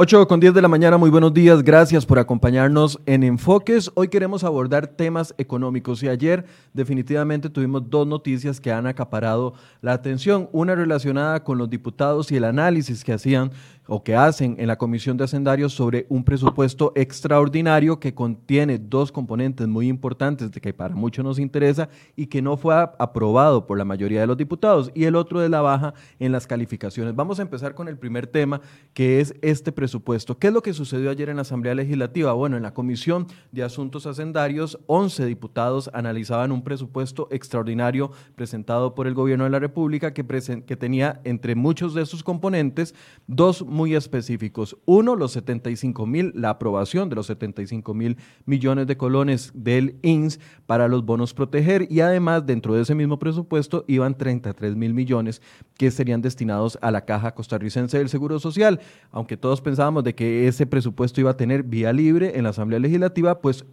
8 con 10 de la mañana, muy buenos días, gracias por acompañarnos en Enfoques. Hoy queremos abordar temas económicos y ayer definitivamente tuvimos dos noticias que han acaparado la atención. Una relacionada con los diputados y el análisis que hacían o que hacen en la Comisión de Hacendarios sobre un presupuesto extraordinario que contiene dos componentes muy importantes de que para muchos nos interesa y que no fue aprobado por la mayoría de los diputados y el otro de la baja en las calificaciones. Vamos a empezar con el primer tema que es este presupuesto. ¿Qué es lo que sucedió ayer en la Asamblea Legislativa? Bueno, en la Comisión de Asuntos Hacendarios, 11 diputados analizaban un presupuesto extraordinario presentado por el Gobierno de la República que, que tenía entre muchos de sus componentes dos muy específicos. Uno, los 75 mil, la aprobación de los 75 mil millones de colones del INS para los bonos proteger y además dentro de ese mismo presupuesto iban 33 mil millones que serían destinados a la Caja Costarricense del Seguro Social. Aunque todos pensábamos de que ese presupuesto iba a tener vía libre en la Asamblea Legislativa, pues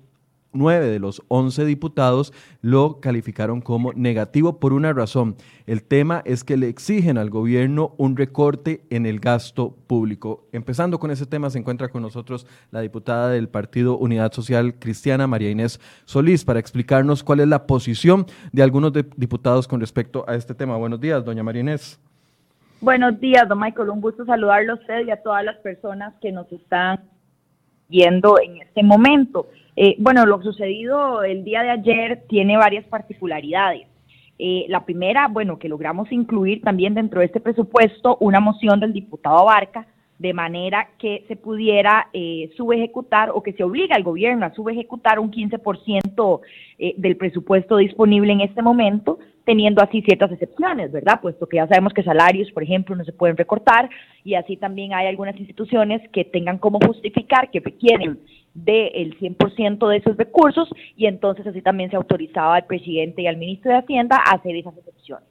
nueve de los once diputados lo calificaron como negativo por una razón. El tema es que le exigen al gobierno un recorte en el gasto público. Empezando con ese tema, se encuentra con nosotros la diputada del Partido Unidad Social Cristiana, María Inés Solís, para explicarnos cuál es la posición de algunos diputados con respecto a este tema. Buenos días, doña María Inés. Buenos días, don Michael. Un gusto saludarlo a usted y a todas las personas que nos están viendo en este momento. Eh, bueno, lo sucedido el día de ayer tiene varias particularidades. Eh, la primera, bueno, que logramos incluir también dentro de este presupuesto una moción del diputado Abarca, de manera que se pudiera eh, subejecutar o que se obliga al gobierno a subejecutar un 15% eh, del presupuesto disponible en este momento, teniendo así ciertas excepciones, ¿verdad? Puesto que ya sabemos que salarios, por ejemplo, no se pueden recortar y así también hay algunas instituciones que tengan como justificar que requieren del 100% de esos recursos y entonces así también se autorizaba al presidente y al ministro de Hacienda a hacer esas excepciones.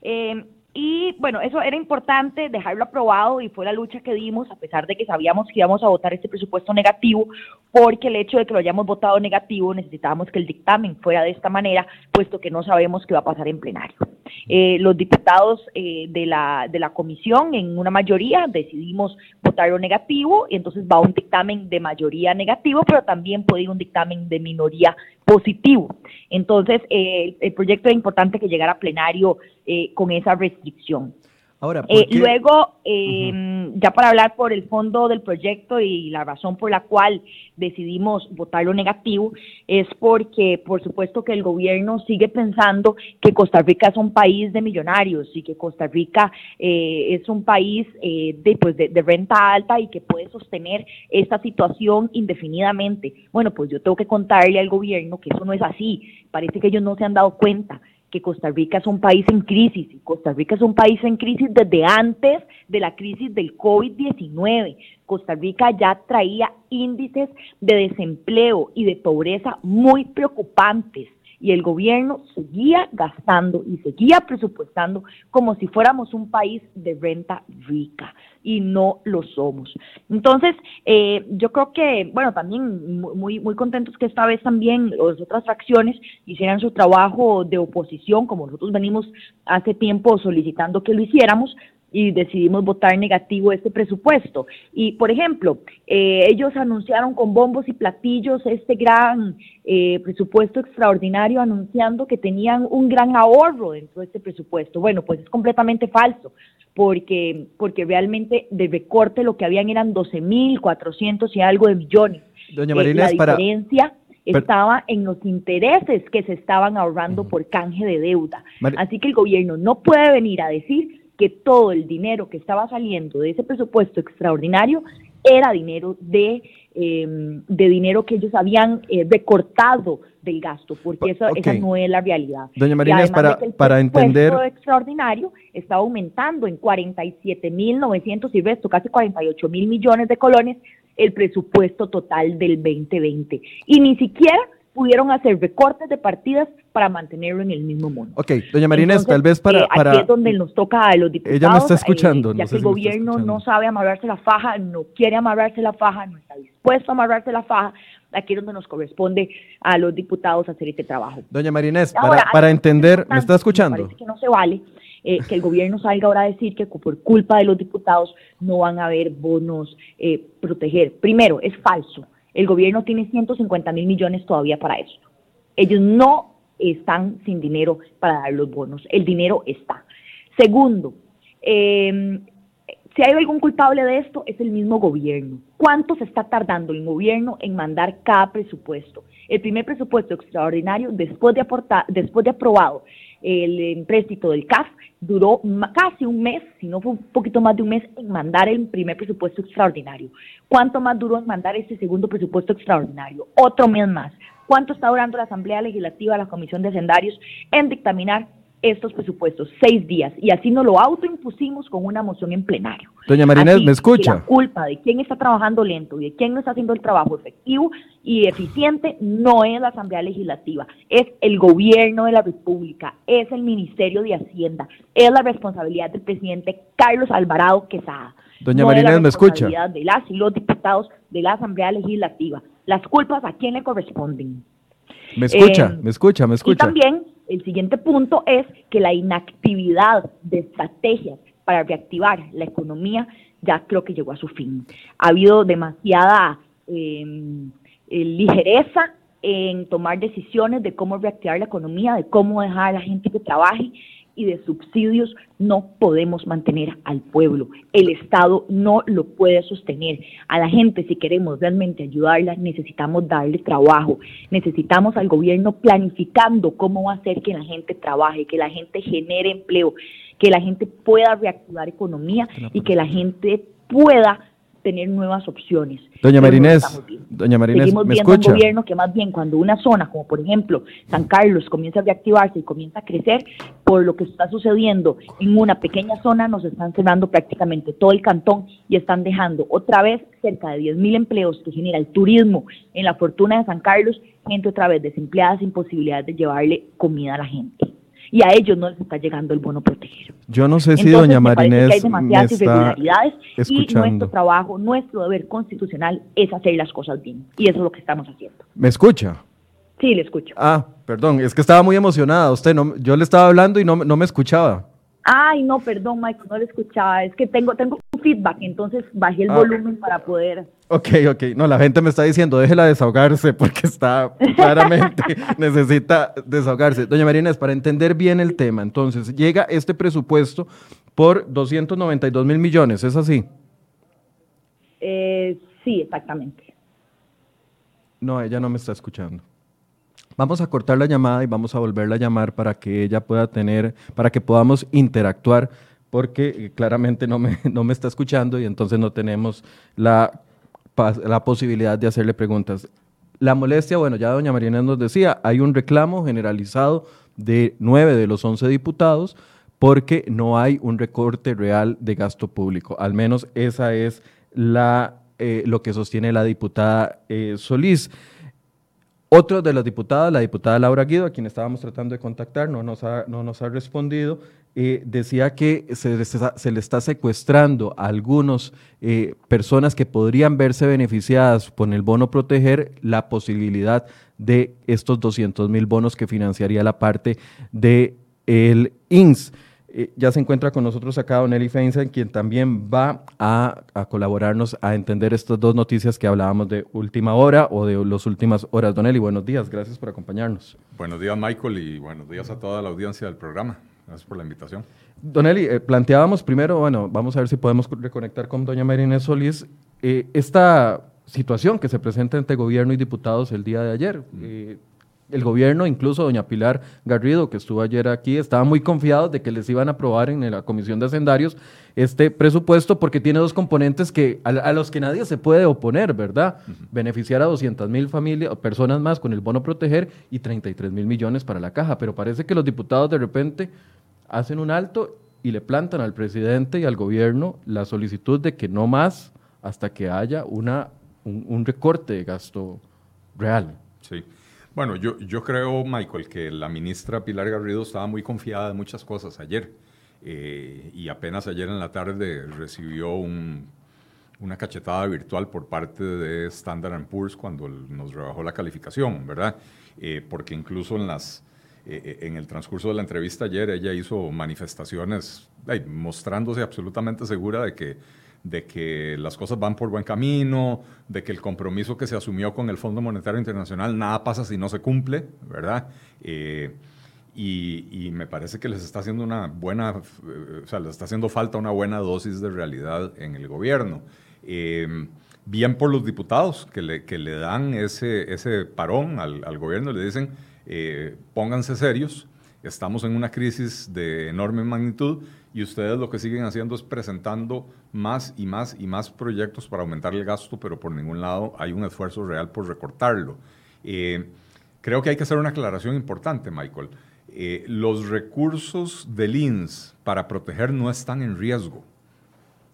Eh, y bueno, eso era importante dejarlo aprobado y fue la lucha que dimos, a pesar de que sabíamos que íbamos a votar este presupuesto negativo, porque el hecho de que lo hayamos votado negativo necesitábamos que el dictamen fuera de esta manera, puesto que no sabemos qué va a pasar en plenario. Eh, los diputados eh, de, la, de la comisión, en una mayoría, decidimos votarlo negativo y entonces va un dictamen de mayoría negativo, pero también puede ir un dictamen de minoría positivo. Entonces, eh, el proyecto es importante que llegara a plenario eh, con esa restricción. Ahora, eh, luego, em, ya para hablar por el fondo del proyecto y la razón por la cual decidimos votarlo negativo, es porque, por supuesto, que el gobierno sigue pensando que Costa Rica es un país de millonarios y que Costa Rica eh, es un país de, pues, de, de renta alta y que puede sostener esta situación indefinidamente. Bueno, pues yo tengo que contarle al gobierno que eso no es así. Parece que ellos no se han dado cuenta que Costa Rica es un país en crisis y Costa Rica es un país en crisis desde antes de la crisis del COVID-19. Costa Rica ya traía índices de desempleo y de pobreza muy preocupantes y el gobierno seguía gastando y seguía presupuestando como si fuéramos un país de renta rica y no lo somos. Entonces, eh, yo creo que, bueno, también muy, muy contentos que esta vez también las otras fracciones hicieran su trabajo de oposición, como nosotros venimos hace tiempo solicitando que lo hiciéramos, y decidimos votar negativo este presupuesto. Y, por ejemplo, eh, ellos anunciaron con bombos y platillos este gran eh, presupuesto extraordinario, anunciando que tenían un gran ahorro dentro de este presupuesto. Bueno, pues es completamente falso, porque, porque realmente de recorte lo que habían eran 12.400 y algo de millones. Doña eh, la diferencia... estaba en los intereses que se estaban ahorrando por canje de deuda. Así que el gobierno no puede venir a decir que todo el dinero que estaba saliendo de ese presupuesto extraordinario era dinero de, em, de dinero que ellos habían eh, recortado del gasto, porque esa no es la realidad. Doña Marina, para, el para entender... extraordinario está aumentando en 47.900 y resto, casi 48 mil millones de colones, el presupuesto total del 2020. Y ni siquiera pudieron hacer recortes de partidas para mantenerlo en el mismo mundo. Ok, doña Marina, tal vez para, eh, para... Aquí es donde nos toca a los diputados. Ella me está escuchando. Eh, ya que el gobierno no sabe amarrarse la faja, no quiere amarrarse la faja, no está dispuesto a amarrarse la faja, aquí es donde nos corresponde a los diputados hacer este trabajo. Doña Marinés, para, para entender, ¿me está escuchando? parece que no se vale eh, que el gobierno salga ahora a decir que por culpa de los diputados no van a haber bonos eh, proteger. Primero, es falso. El gobierno tiene 150 mil millones todavía para esto. Ellos no están sin dinero para dar los bonos. El dinero está. Segundo, eh, si hay algún culpable de esto, es el mismo gobierno. ¿Cuánto se está tardando el gobierno en mandar cada presupuesto? El primer presupuesto extraordinario, después de, aportar, después de aprobado el empréstito del CAF, duró casi un mes, si no fue un poquito más de un mes, en mandar el primer presupuesto extraordinario. ¿Cuánto más duró en mandar ese segundo presupuesto extraordinario? Otro mes más. ¿Cuánto está durando la Asamblea Legislativa, la Comisión de Hacendarios, en dictaminar estos presupuestos, seis días, y así nos lo autoimpusimos con una moción en plenario. Doña Marinés, ¿me escucha? La culpa de quién está trabajando lento y de quién no está haciendo el trabajo efectivo y eficiente no es la Asamblea Legislativa, es el gobierno de la República, es el Ministerio de Hacienda, es la responsabilidad del presidente Carlos Alvarado Quesada. Doña Marinés, ¿me escucha? de las y los diputados de la Asamblea Legislativa. Las culpas a quién le corresponden. Me escucha, eh, me escucha, me escucha. Y también el siguiente punto es que la inactividad de estrategias para reactivar la economía ya creo que llegó a su fin. Ha habido demasiada em, eh, ligereza en tomar decisiones de cómo reactivar la economía, de cómo dejar a la gente que trabaje y de subsidios no podemos mantener al pueblo. El Estado no lo puede sostener. A la gente, si queremos realmente ayudarla, necesitamos darle trabajo. Necesitamos al gobierno planificando cómo va a hacer que la gente trabaje, que la gente genere empleo, que la gente pueda reactivar economía y que la gente pueda tener nuevas opciones. Doña Marinés, doña Marinés, Seguimos viendo un gobierno que más bien cuando una zona, como por ejemplo San Carlos, comienza a reactivarse y comienza a crecer, por lo que está sucediendo en una pequeña zona, nos están cerrando prácticamente todo el cantón y están dejando otra vez cerca de 10 mil empleos que genera el turismo en la fortuna de San Carlos, gente otra vez desempleada sin posibilidad de llevarle comida a la gente y a ellos no les está llegando el bono protegido. Yo no sé si doña Marinés hay demasiadas irregularidades y nuestro trabajo, nuestro deber constitucional es hacer las cosas bien y eso es lo que estamos haciendo. ¿Me escucha? Sí, le escucho. Ah, perdón, es que estaba muy emocionada usted, no, yo le estaba hablando y no, no me escuchaba. Ay, no, perdón, Michael, no le escuchaba. Es que tengo, tengo un feedback, entonces bajé el ah. volumen para poder. Ok, ok. No, la gente me está diciendo, déjela desahogarse porque está claramente necesita desahogarse. Doña Marina, es para entender bien el tema. Entonces, llega este presupuesto por 292 mil millones, ¿es así? Eh, sí, exactamente. No, ella no me está escuchando. Vamos a cortar la llamada y vamos a volverla a llamar para que ella pueda tener, para que podamos interactuar, porque eh, claramente no me, no me está escuchando y entonces no tenemos la, la posibilidad de hacerle preguntas. La molestia, bueno, ya doña Mariana nos decía, hay un reclamo generalizado de nueve de los once diputados porque no hay un recorte real de gasto público. Al menos esa es la, eh, lo que sostiene la diputada eh, Solís. Otro de las diputadas, la diputada Laura Guido, a quien estábamos tratando de contactar, no nos ha, respondido, eh, decía que se, le está secuestrando a algunas eh, personas que podrían verse beneficiadas con el bono proteger la posibilidad de estos 200 mil bonos que financiaría la parte del el INS. Eh, ya se encuentra con nosotros acá Don Eli Feinstein, quien también va a, colaborarnos a entender estas dos noticias que hablábamos de última hora o de las últimas horas. Don Eli, buenos días, gracias por acompañarnos. Buenos días, Michael, y buenos días a toda la audiencia del programa. Gracias por la invitación. Don Eli, eh, planteábamos primero, bueno, vamos a ver si podemos reconectar con doña Marina Solís, eh, esta situación que se presenta entre gobierno y diputados el día de ayer el gobierno, incluso doña Pilar Garrido, que estuvo ayer aquí, estaba muy confiado de que les iban a aprobar en la Comisión de Hacendarios este presupuesto porque tiene dos componentes que a, los que nadie se puede oponer, ¿verdad? Beneficiar a 200 mil familias personas más con el bono proteger y 33 mil millones para la caja. Pero parece que los diputados de repente hacen un alto y le plantan al presidente y al gobierno la solicitud de que no más hasta que haya una, un recorte de gasto real. Sí. Bueno, yo, yo creo, Michael, que la ministra Pilar Garrido estaba muy confiada de muchas cosas ayer. Eh, y apenas ayer en la tarde recibió una cachetada virtual por parte de Standard Poor's cuando nos rebajó la calificación, ¿verdad? Eh, porque incluso en las, en el transcurso de la entrevista ayer, ella hizo manifestaciones mostrándose absolutamente segura de que, de que las cosas van por buen camino, de que el compromiso que se asumió con el Fondo Monetario Internacional, nada pasa si no se cumple, ¿verdad? Y, me parece que les está haciendo una buena, o sea, les está haciendo falta una buena dosis de realidad en el gobierno. Eh, bien por los diputados que le, que le dan ese, ese parón al, al gobierno, le dicen, eh, pónganse serios, estamos en una crisis de enorme magnitud y ustedes lo que siguen haciendo es presentando más y más y más proyectos para aumentar el gasto, pero por ningún lado hay un esfuerzo real por recortarlo. Eh, creo que hay que hacer una aclaración importante, Michael. Eh, los recursos del INS para proteger no están en riesgo.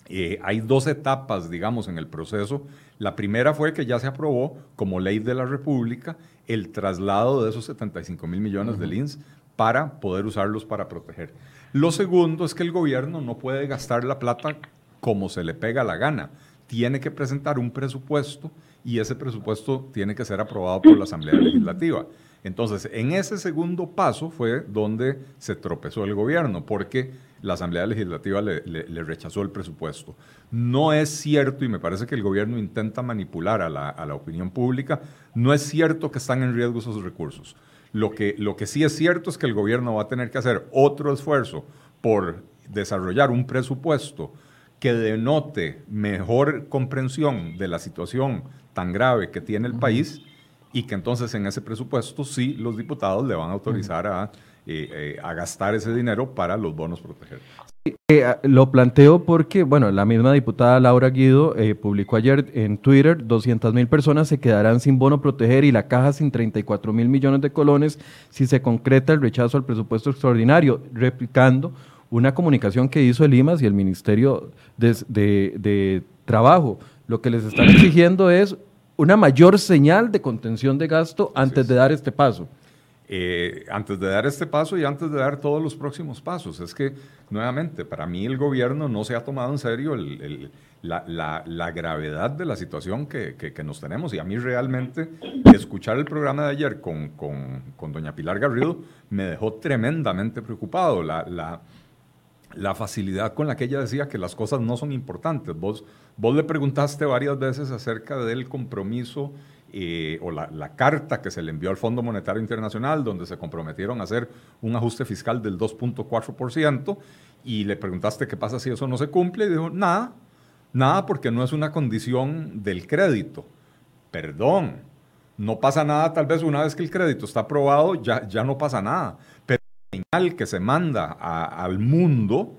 Eh, hay dos etapas, digamos, en el proceso. La primera fue que ya se aprobó como ley de la República el traslado de esos 75 mil millones del INS para poder usarlos para proteger. Lo segundo es que el gobierno no puede gastar la plata como se le pega la gana. Tiene que presentar un presupuesto y ese presupuesto tiene que ser aprobado por la Asamblea Legislativa. Entonces, en ese segundo paso fue donde se tropezó el gobierno, porque la Asamblea Legislativa le, rechazó el presupuesto. No es cierto, y me parece que el gobierno intenta manipular a la, opinión pública, no es cierto que están en riesgo esos recursos. Lo que, lo que sí es cierto es que el gobierno va a tener que hacer otro esfuerzo por desarrollar un presupuesto que denote mejor comprensión de la situación tan grave que tiene el país y que entonces en ese presupuesto sí los diputados le van a autorizar a, eh, eh, a gastar ese dinero para los bonos proteger. Eh, ah, lo planteo porque, bueno, la misma diputada Laura Guido publicó ayer en Twitter, 200 mil personas se quedarán sin bono proteger y la caja sin 34 mil millones de colones si se concreta el rechazo al presupuesto extraordinario, replicando una comunicación que hizo el IMAS y el Ministerio de, de Trabajo. Lo que les están exigiendo es una mayor señal de contención de gasto antes de dar este paso. Eh, antes de dar este paso y antes de dar todos los próximos pasos. Es que, nuevamente, para mí el gobierno no se ha tomado en serio la, gravedad de la situación que, nos tenemos. Y a mí realmente escuchar el programa de ayer con, con, doña Pilar Garrido me dejó tremendamente preocupado. La, la facilidad con la que ella decía que las cosas no son importantes. Vos, vos le preguntaste varias veces acerca del compromiso eh, o la, carta que se le envió al Fondo Monetario Internacional, donde se comprometieron a hacer un ajuste fiscal del 2.4%, y le preguntaste qué pasa si eso no se cumple, y dijo, nada, nada porque no es una condición del crédito. Perdón, no pasa nada, tal vez una vez que el crédito está aprobado, ya, ya no pasa nada señal que se manda al mundo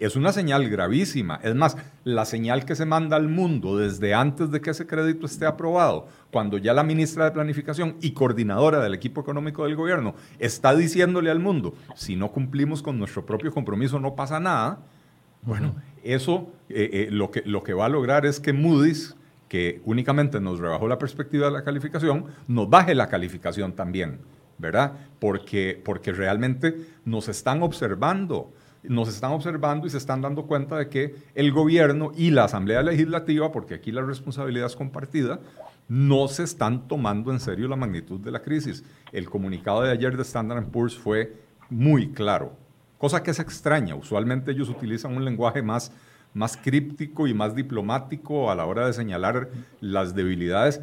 es una señal gravísima. Es más, la señal que se manda al mundo desde antes de que ese crédito esté aprobado, cuando ya la ministra de Planificación y coordinadora del equipo económico del gobierno está diciéndole al mundo, si no cumplimos con nuestro propio compromiso no pasa nada, bueno, eso eh, eh, lo, que, lo que va a lograr es que Moody's, que únicamente nos rebajó la perspectiva de la calificación, nos baje la calificación también. ¿verdad? Porque, porque realmente nos están observando, nos están observando y se están dando cuenta de que el gobierno y la Asamblea Legislativa, porque aquí la responsabilidad es compartida, no se están tomando en serio la magnitud de la crisis. El comunicado de ayer de Standard Poor's fue muy claro, cosa que es extraña. Usualmente ellos utilizan un lenguaje más, más críptico y más diplomático a la hora de señalar las debilidades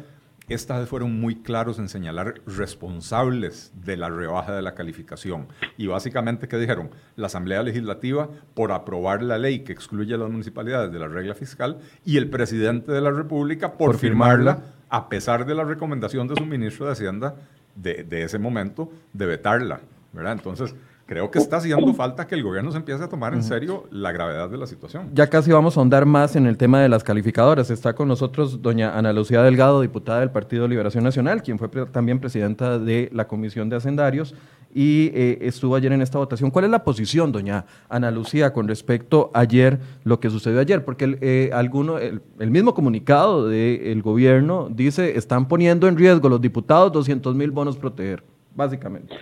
esta vez fueron muy claros en señalar responsables de la rebaja de la calificación. Y básicamente, ¿qué dijeron? La Asamblea Legislativa, por aprobar la ley que excluye a las municipalidades de la regla fiscal, y el presidente de la República, por, firmarla, a pesar de la recomendación de su ministro de Hacienda de, de ese momento, de vetarla. ¿verdad? Entonces, creo que está haciendo falta que el gobierno se empiece a tomar en serio la gravedad de la situación. Ya casi vamos a ahondar más en el tema de las calificadoras. Está con nosotros doña Ana Lucía Delgado, diputada del Partido Liberación Nacional, quien fue también presidenta de la Comisión de Hacendarios y eh, estuvo ayer en esta votación. ¿Cuál es la posición, doña Ana Lucía, con respecto a ayer, lo que sucedió ayer? Porque el, eh, alguno, el, mismo comunicado del gobierno dice, están poniendo en riesgo los diputados 200 mil bonos proteger, básicamente.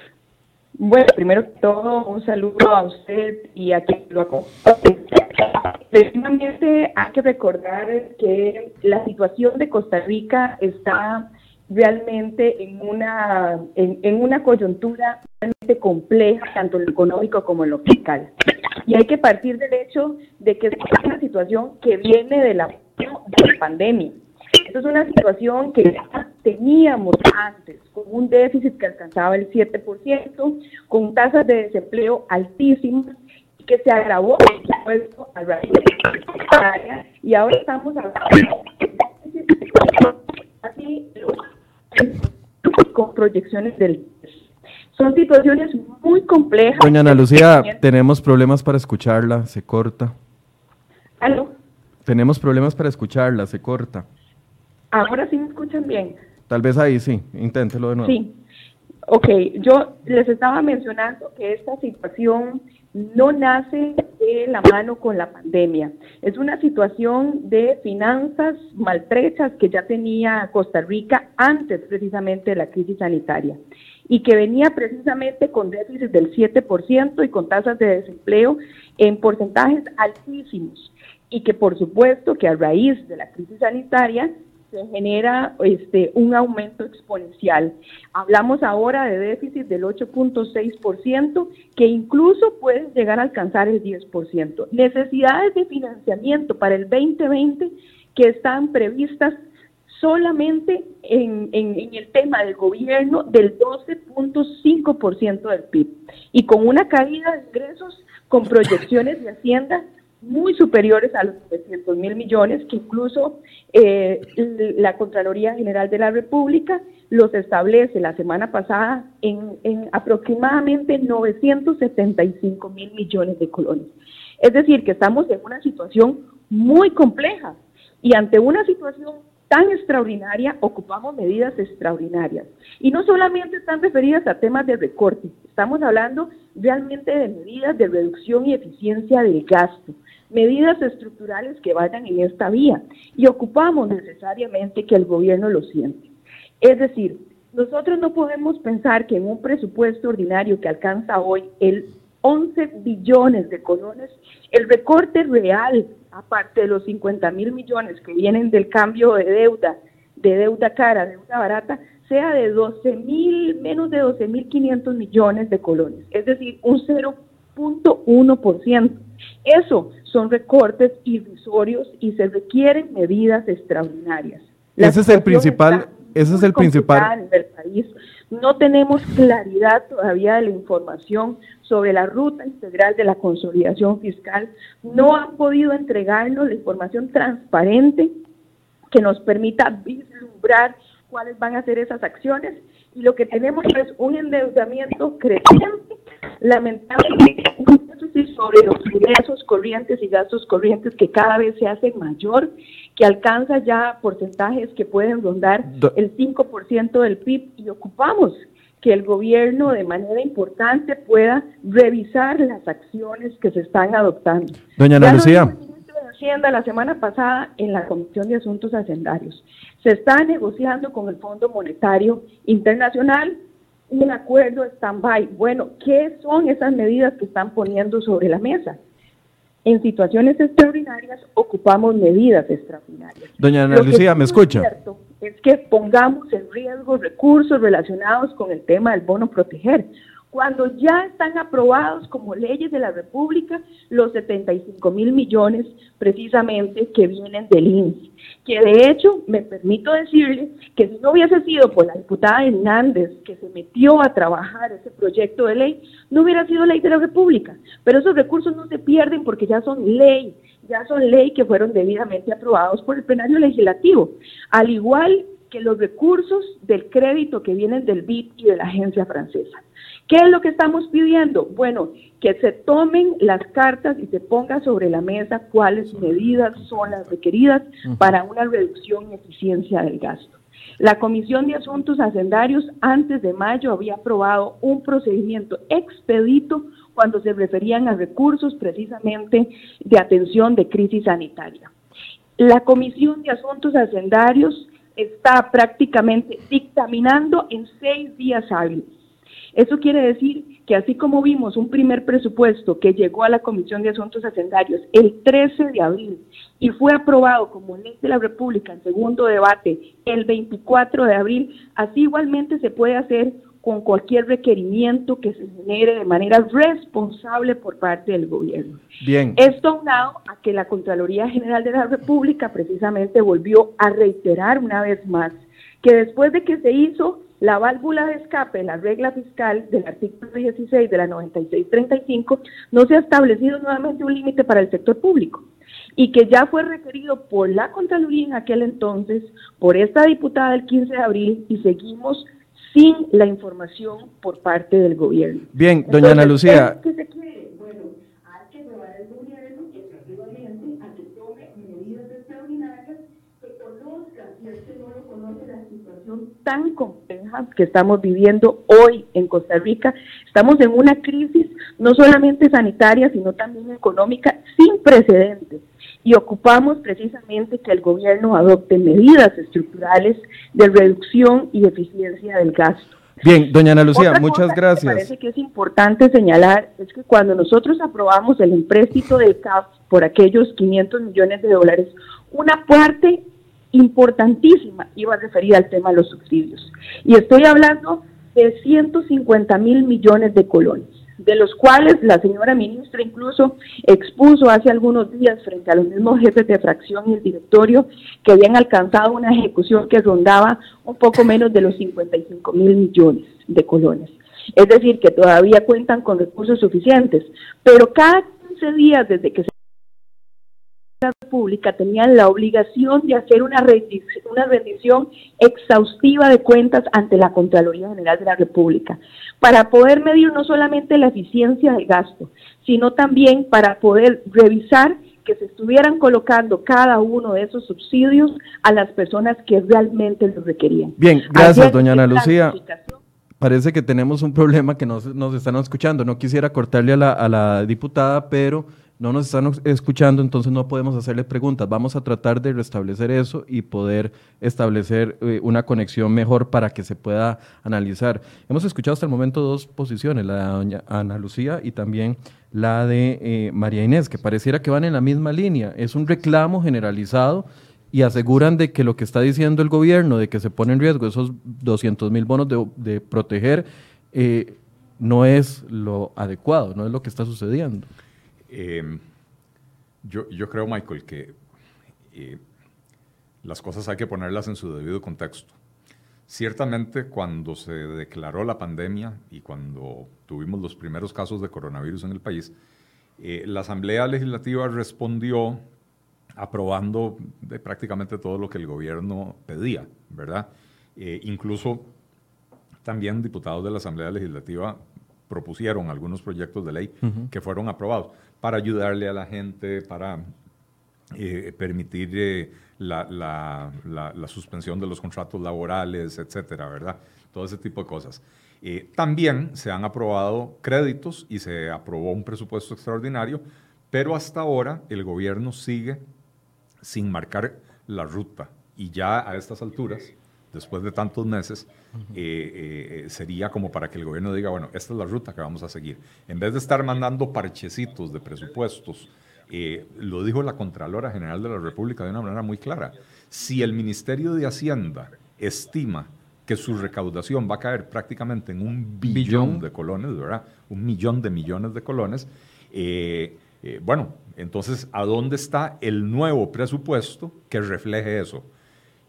Bueno, primero que todo, un saludo a usted y a quien lo acompaña. Efectivamente, hay que recordar que la situación de Costa Rica está realmente en una, en, una coyuntura realmente compleja, tanto en lo económico como en lo fiscal. Y hay que partir del hecho de que es una situación que viene de la pandemia. Esto es una situación que ya teníamos antes, con un déficit que alcanzaba el 7%, con tasas de desempleo altísimas, que se agravó a raíz de y ahora estamos hablando así con proyecciones del son situaciones muy complejas. Doña Ana Lucía, tenemos problemas para escucharla, se corta. ¿Aló? Tenemos problemas para escucharla, se corta. Ahora sí me escuchan bien. Tal vez ahí sí, inténtelo de nuevo. Sí. Ok, yo les estaba mencionando que esta situación no nace de la mano con la pandemia. Es una situación de finanzas maltrechas que ya tenía Costa Rica antes precisamente de la crisis sanitaria y que venía precisamente con déficit del 7% y con tasas de desempleo en porcentajes altísimos y que por supuesto que a raíz de la crisis sanitaria genera este, un aumento exponencial. Hablamos ahora de déficit del 8.6%, que incluso puede llegar a alcanzar el 10%. Necesidades de financiamiento para el 2020 que están previstas solamente en, en, el tema del gobierno del 12.5% del PIB y con una caída de ingresos con proyecciones de Hacienda muy superiores a los 900 mil millones que incluso eh, la Contraloría General de la República los establece la semana pasada en, en aproximadamente 975 mil millones de colones. Es decir, que estamos en una situación muy compleja y ante una situación tan extraordinaria, ocupamos medidas extraordinarias. Y no solamente están referidas a temas de recorte, estamos hablando realmente de medidas de reducción y eficiencia del gasto, medidas estructurales que vayan en esta vía. Y ocupamos necesariamente que el gobierno lo siente. Es decir, nosotros no podemos pensar que en un presupuesto ordinario que alcanza hoy el 11 billones de colones, el recorte real, aparte de los 50 mil millones que vienen del cambio de deuda, de deuda cara, deuda barata, sea de 12 mil, menos de 12 mil 500 millones de colones, es decir, un 0.1%. Eso son recortes irrisorios y se requieren medidas extraordinarias. ese es el principal, ese es el principal. Del país. No tenemos claridad todavía de la información sobre la ruta integral de la consolidación fiscal. No han podido entregarnos la información transparente que nos permita vislumbrar cuáles van a ser esas acciones y lo que tenemos es un endeudamiento creciente, lamentablemente sobre los ingresos corrientes y gastos corrientes que cada vez se hacen mayor, que alcanza ya porcentajes que pueden rondar el 5% del PIB y ocupamos que el gobierno de manera importante pueda revisar las acciones que se están adoptando. Doña Ana Lucía. Hacienda la semana pasada en la Comisión de Asuntos Hacendarios. Se está negociando con el Fondo Monetario Internacional un acuerdo stand-by. Bueno, ¿qué son esas medidas que están poniendo sobre la mesa? En situaciones extraordinarias ocupamos medidas extraordinarias. Doña Ana Lucía, ¿me escucha? Es que pongamos en riesgo recursos relacionados con el tema del bono proteger cuando ya están aprobados como leyes de la República los 75 mil millones precisamente que vienen del INSS. Que de hecho, me permito decirle que si no hubiese sido por la diputada Hernández que se metió a trabajar ese proyecto de ley, no hubiera sido ley de la República. Pero esos recursos no se pierden porque ya son ley, ya son ley que fueron debidamente aprobados por el plenario legislativo. Al igual que los recursos del crédito que vienen del BID y de la agencia francesa. ¿Qué es lo que estamos pidiendo? Bueno, que se tomen las cartas y se ponga sobre la mesa cuáles medidas son las requeridas para una reducción y eficiencia del gasto. La Comisión de Asuntos Hacendarios antes de mayo había aprobado un procedimiento expedito cuando se referían a recursos precisamente de atención de crisis sanitaria. La Comisión de Asuntos Hacendarios está prácticamente dictaminando en seis días hábiles Eso quiere decir que así como vimos un primer presupuesto que llegó a la Comisión de Asuntos Hacendarios el 13 de abril y fue aprobado como ley de la República en segundo debate el 24 de abril, así igualmente se puede hacer con cualquier requerimiento que se genere de manera responsable por parte del gobierno. Bien. Esto aunado a que la Contraloría General de la República precisamente volvió a reiterar una vez más que después de que se hizo la válvula de escape, la regla fiscal del artículo 16 de la 9635, no se ha establecido nuevamente un límite para el sector público y que ya fue requerido por la Contraloría en aquel entonces, por esta diputada el 15 de abril y seguimos sin la información por parte del gobierno. Bien, doña Ana Lucía. ¿qué se quiere? Bueno, hay que llevar el gobierno efectivamente a que tome medidas extraordinarias, que conozca, si es que no lo conoce, tan compleja que estamos viviendo hoy en Costa Rica. Estamos en una crisis no solamente sanitaria, sino también económica sin precedentes y ocupamos precisamente que el gobierno adopte medidas estructurales de reducción y eficiencia del gasto. Bien, doña Ana Lucía, muchas gracias. Me parece que es importante señalar es que cuando nosotros aprobamos el empréstito del CAF por aquellos 500 millones de dólares, una parte importantísima iba referida al tema de los subsidios. Y estoy hablando de 150 mil millones de colones de los cuales la señora ministra incluso expuso hace algunos días frente a los mismos jefes de fracción y el directorio que habían alcanzado una ejecución que rondaba un poco menos de los 55 mil millones de colones. Es decir, que todavía cuentan con recursos suficientes, pero cada 15 días desde que se Pública tenían la obligación de hacer una rendición, una rendición exhaustiva de cuentas ante la Contraloría General de la República, para poder medir no solamente la eficiencia del gasto, sino también para poder revisar que se estuvieran colocando cada uno de esos subsidios a las personas que realmente lo requerían. Bien, gracias, doña Ana Lucía. Parece que tenemos un problema que nos, nos están escuchando. No quisiera cortarle a la, a la diputada, pero no nos están escuchando, entonces no podemos hacerle preguntas. Vamos a tratar de restablecer eso y poder establecer eh, una conexión mejor para que se pueda analizar. Hemos escuchado hasta el momento dos posiciones, la de doña Ana Lucía y también la de eh, María Inés, que pareciera que van en la misma línea. Es un reclamo generalizado y aseguran de que lo que está diciendo el gobierno, de que se pone en riesgo esos 200 mil bonos de, proteger, eh, no es lo adecuado, no es lo que está sucediendo. Em, yo, yo, creo, Michael, que eh, las cosas hay que ponerlas en su debido contexto. Ciertamente, cuando se declaró la pandemia y cuando tuvimos los primeros casos de coronavirus en el país, eh, la Asamblea Legislativa respondió aprobando de prácticamente todo lo que el gobierno pedía, ¿verdad? Eh, incluso también diputados de la Asamblea Legislativa propusieron algunos proyectos de ley que fueron aprobados para ayudarle a la gente, para eh, permitir eh, la, suspensión de los contratos laborales, etcétera, ¿verdad? Todo ese tipo de cosas. Eh, también se han aprobado créditos y se aprobó un presupuesto extraordinario, pero hasta ahora el gobierno sigue sin marcar la ruta y ya a estas alturas después de tantos meses, eh, eh, eh, sería como para que el gobierno diga, bueno, esta es la ruta que vamos a seguir. En vez de estar mandando parchecitos de presupuestos, lo dijo la Contralora General de la República de una manera muy clara. Si el Ministerio de Hacienda estima que su recaudación va a caer prácticamente en un billón, de colones, ¿verdad? Un millón de millones de colones. bueno, entonces, ¿a dónde está el nuevo presupuesto que refleje eso?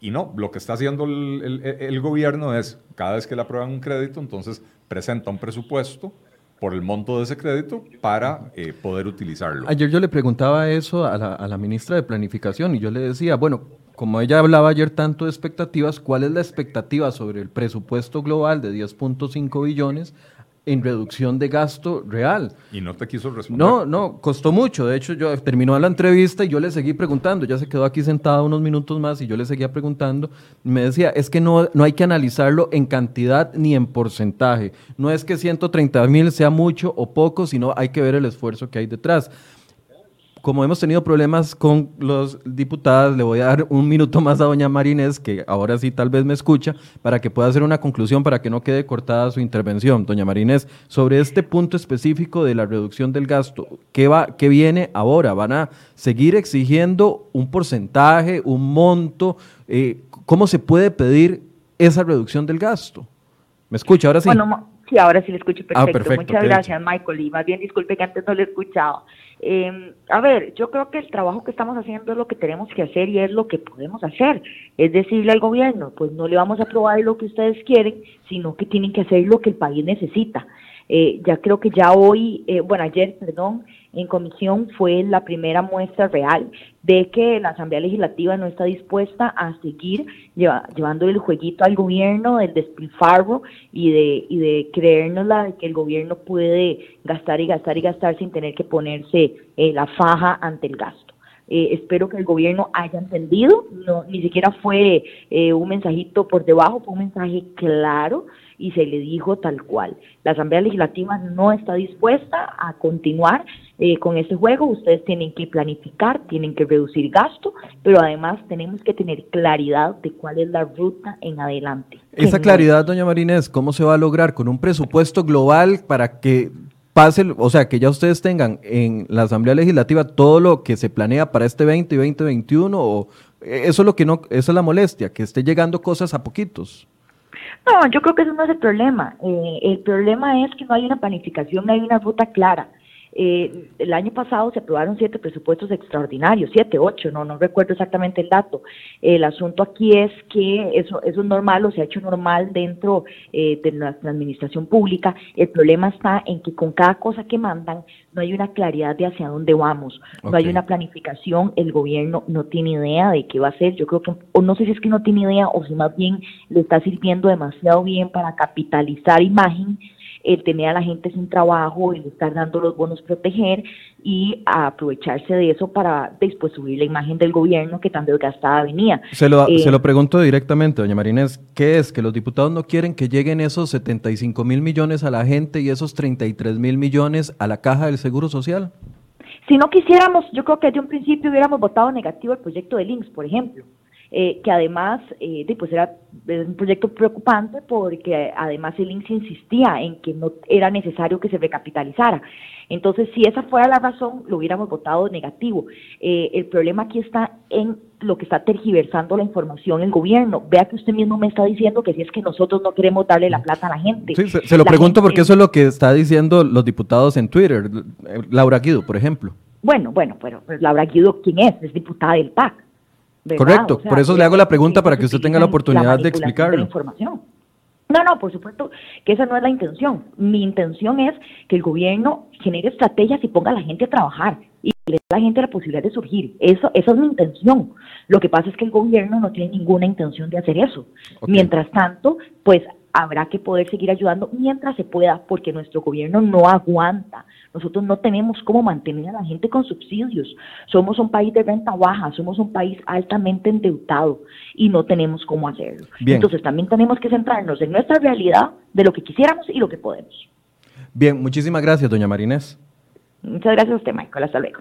Y no, lo que está haciendo el, gobierno es, cada vez que le aprueban un crédito, entonces presenta un presupuesto por el monto de ese crédito para eh, poder utilizarlo. Ayer yo le preguntaba eso a la, a la ministra de Planificación y yo le decía, bueno, como ella hablaba ayer tanto de expectativas, ¿cuál es la expectativa sobre el presupuesto global de 10.5 billones en reducción de gasto real. Y no te quiso responder. No, no, costó mucho. De hecho, yo terminó la entrevista y yo le seguí preguntando. Ya se quedó aquí sentada unos minutos más y yo le seguía preguntando. Me decía, es que no, no hay que analizarlo en cantidad ni en porcentaje. No es que 130 mil sea mucho o poco, sino hay que ver el esfuerzo que hay detrás. Como hemos tenido problemas con los diputados, le voy a dar un minuto más a doña Marinés, que ahora sí tal vez me escucha, para que pueda hacer una conclusión, para que no quede cortada su intervención. Doña Marinés, sobre este punto específico de la reducción del gasto, ¿qué, va, qué viene ahora? ¿Van a seguir exigiendo un porcentaje, un monto? Eh, ¿Cómo se puede pedir esa reducción del gasto? ¿Me escucha ahora sí? Bueno, sí, ahora sí le escucho ah, perfecto. Muchas gracias, Michael. Y más bien disculpe que antes no le he escuchado. Eh, a ver, yo creo que el trabajo que estamos haciendo es lo que tenemos que hacer y es lo que podemos hacer. Es decirle al gobierno, pues no le vamos a aprobar lo que ustedes quieren, sino que tienen que hacer lo que el país necesita. Eh, ya creo que ya hoy, eh, bueno, ayer, perdón, en comisión fue la primera muestra real de que la Asamblea Legislativa no está dispuesta a seguir llevando el jueguito al gobierno del despilfarro y de, y de creérnosla de que el gobierno puede gastar y gastar y gastar sin tener que ponerse eh, la faja ante el gasto. Eh, espero que el gobierno haya entendido, no, ni siquiera fue eh, un mensajito por debajo, fue un mensaje claro y se le dijo tal cual. La Asamblea Legislativa no está dispuesta a continuar eh, con este juego, ustedes tienen que planificar, tienen que reducir gasto, pero además tenemos que tener claridad de cuál es la ruta en adelante. Esa claridad, doña Marinés, ¿cómo se va a lograr? ¿Con un presupuesto global para que pase, o sea, que ya ustedes tengan en la Asamblea Legislativa todo lo que se planea para este 20 y 2021 o eso es lo que no, esa es la molestia, que esté llegando cosas a poquitos. No, yo creo que eso no es el problema. Eh, el problema es que no hay una planificación, no hay una ruta clara. Eh, el año pasado se aprobaron siete presupuestos extraordinarios, siete, ocho, no, no recuerdo exactamente el dato. El asunto aquí es que eso, eso es normal o se ha hecho normal dentro eh, de la, administración pública. El problema está en que con cada cosa que mandan no hay una claridad de hacia dónde vamos, no hay una planificación, el gobierno no tiene idea de qué va a hacer. Yo creo que, o no sé si es que no tiene idea o si más bien le está sirviendo demasiado bien para capitalizar imagen el tener a la gente sin trabajo, el estar dando los bonos proteger y aprovecharse de eso para después subir la imagen del gobierno que tan desgastada venía. Se lo, se lo eh, pregunto directamente, doña Marinés, ¿qué es? ¿Que los diputados no quieren que lleguen esos 75 mil millones a la gente y esos 33 mil millones a la caja del Seguro Social? Si no quisiéramos, yo creo que desde un principio hubiéramos votado negativo el proyecto de Links, por ejemplo. Eh, que además eh, pues era, un proyecto preocupante porque además el INSS insistía en que no era necesario que se recapitalizara. Entonces, si esa fuera la razón, lo hubiéramos votado negativo. Eh, el problema aquí está en lo que está tergiversando la información el gobierno. Vea que usted mismo me está diciendo que si es que nosotros no queremos darle la plata a la gente. Sí, se, lo pregunto porque eso es lo que está diciendo los diputados en Twitter. Laura Guido, por ejemplo. Bueno, bueno, pero Laura Guido, ¿quién es? Es diputada del PAC. Correcto, por eso le hago la pregunta para que usted tenga la oportunidad de explicarlo. información. No, no, por supuesto que esa no es la intención. Mi intención es que el gobierno genere estrategias y ponga a la gente a trabajar y le dé a la gente la posibilidad de surgir. Eso, esa es mi intención. Lo que pasa es que el gobierno no tiene ninguna intención de hacer eso. Mientras tanto, pues habrá que poder seguir ayudando mientras se pueda, porque nuestro gobierno no aguanta. Nosotros no tenemos cómo mantener a la gente con subsidios. Somos un país de renta baja, somos un país altamente endeudado y no tenemos cómo hacerlo. Entonces también tenemos que centrarnos en nuestra realidad de lo que quisiéramos y lo que podemos. Bien, muchísimas gracias, doña Marinés. Muchas gracias a usted, Michael. Hasta luego.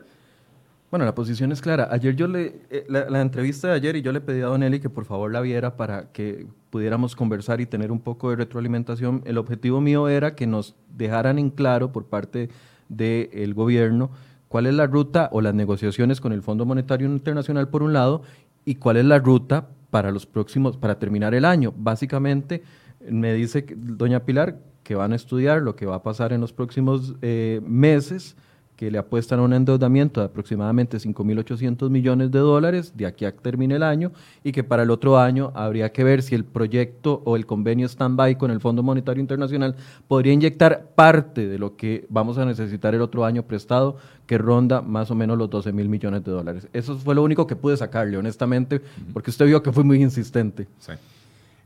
Bueno, la posición es clara. Ayer yo le, eh, la, entrevista de ayer y yo le pedí a Don Eli que por favor la viera para que pudiéramos conversar y tener un poco de retroalimentación. El objetivo mío era que nos dejaran en claro por parte del gobierno cuál es la ruta o las negociaciones con el Fondo Monetario Internacional por un lado y cuál es la ruta para los próximos, para terminar el año. Básicamente me dice doña Pilar que van a estudiar lo que va a pasar en los próximos eh, meses que le apuestan a un endeudamiento de aproximadamente 5.800 millones de dólares de aquí a que termine el año y que para el otro año habría que ver si el proyecto o el convenio stand-by con el Fondo Monetario Internacional podría inyectar parte de lo que vamos a necesitar el otro año prestado, que ronda más o menos los 12 mil millones de dólares. Eso fue lo único que pude sacarle, honestamente, porque usted vio que fue muy insistente. Sí,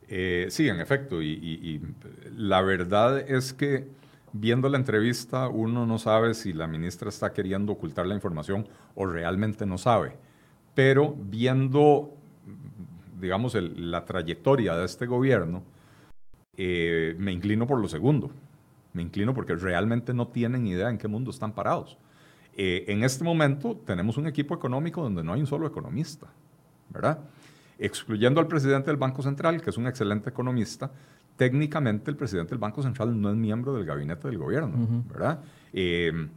eh, sí en efecto, y la verdad es que viendo la entrevista uno no sabe si la ministra está queriendo ocultar la información o realmente no sabe. Pero viendo, digamos, la trayectoria de este gobierno, eh, me inclino por lo segundo. Me inclino porque realmente no tienen idea en qué mundo están parados. Eh, en este momento tenemos un equipo económico donde no hay un solo economista, ¿verdad? Excluyendo al presidente del Banco Central, que es un excelente economista, técnicamente el presidente del Banco Central no es miembro del gabinete del gobierno, ¿verdad? Eh,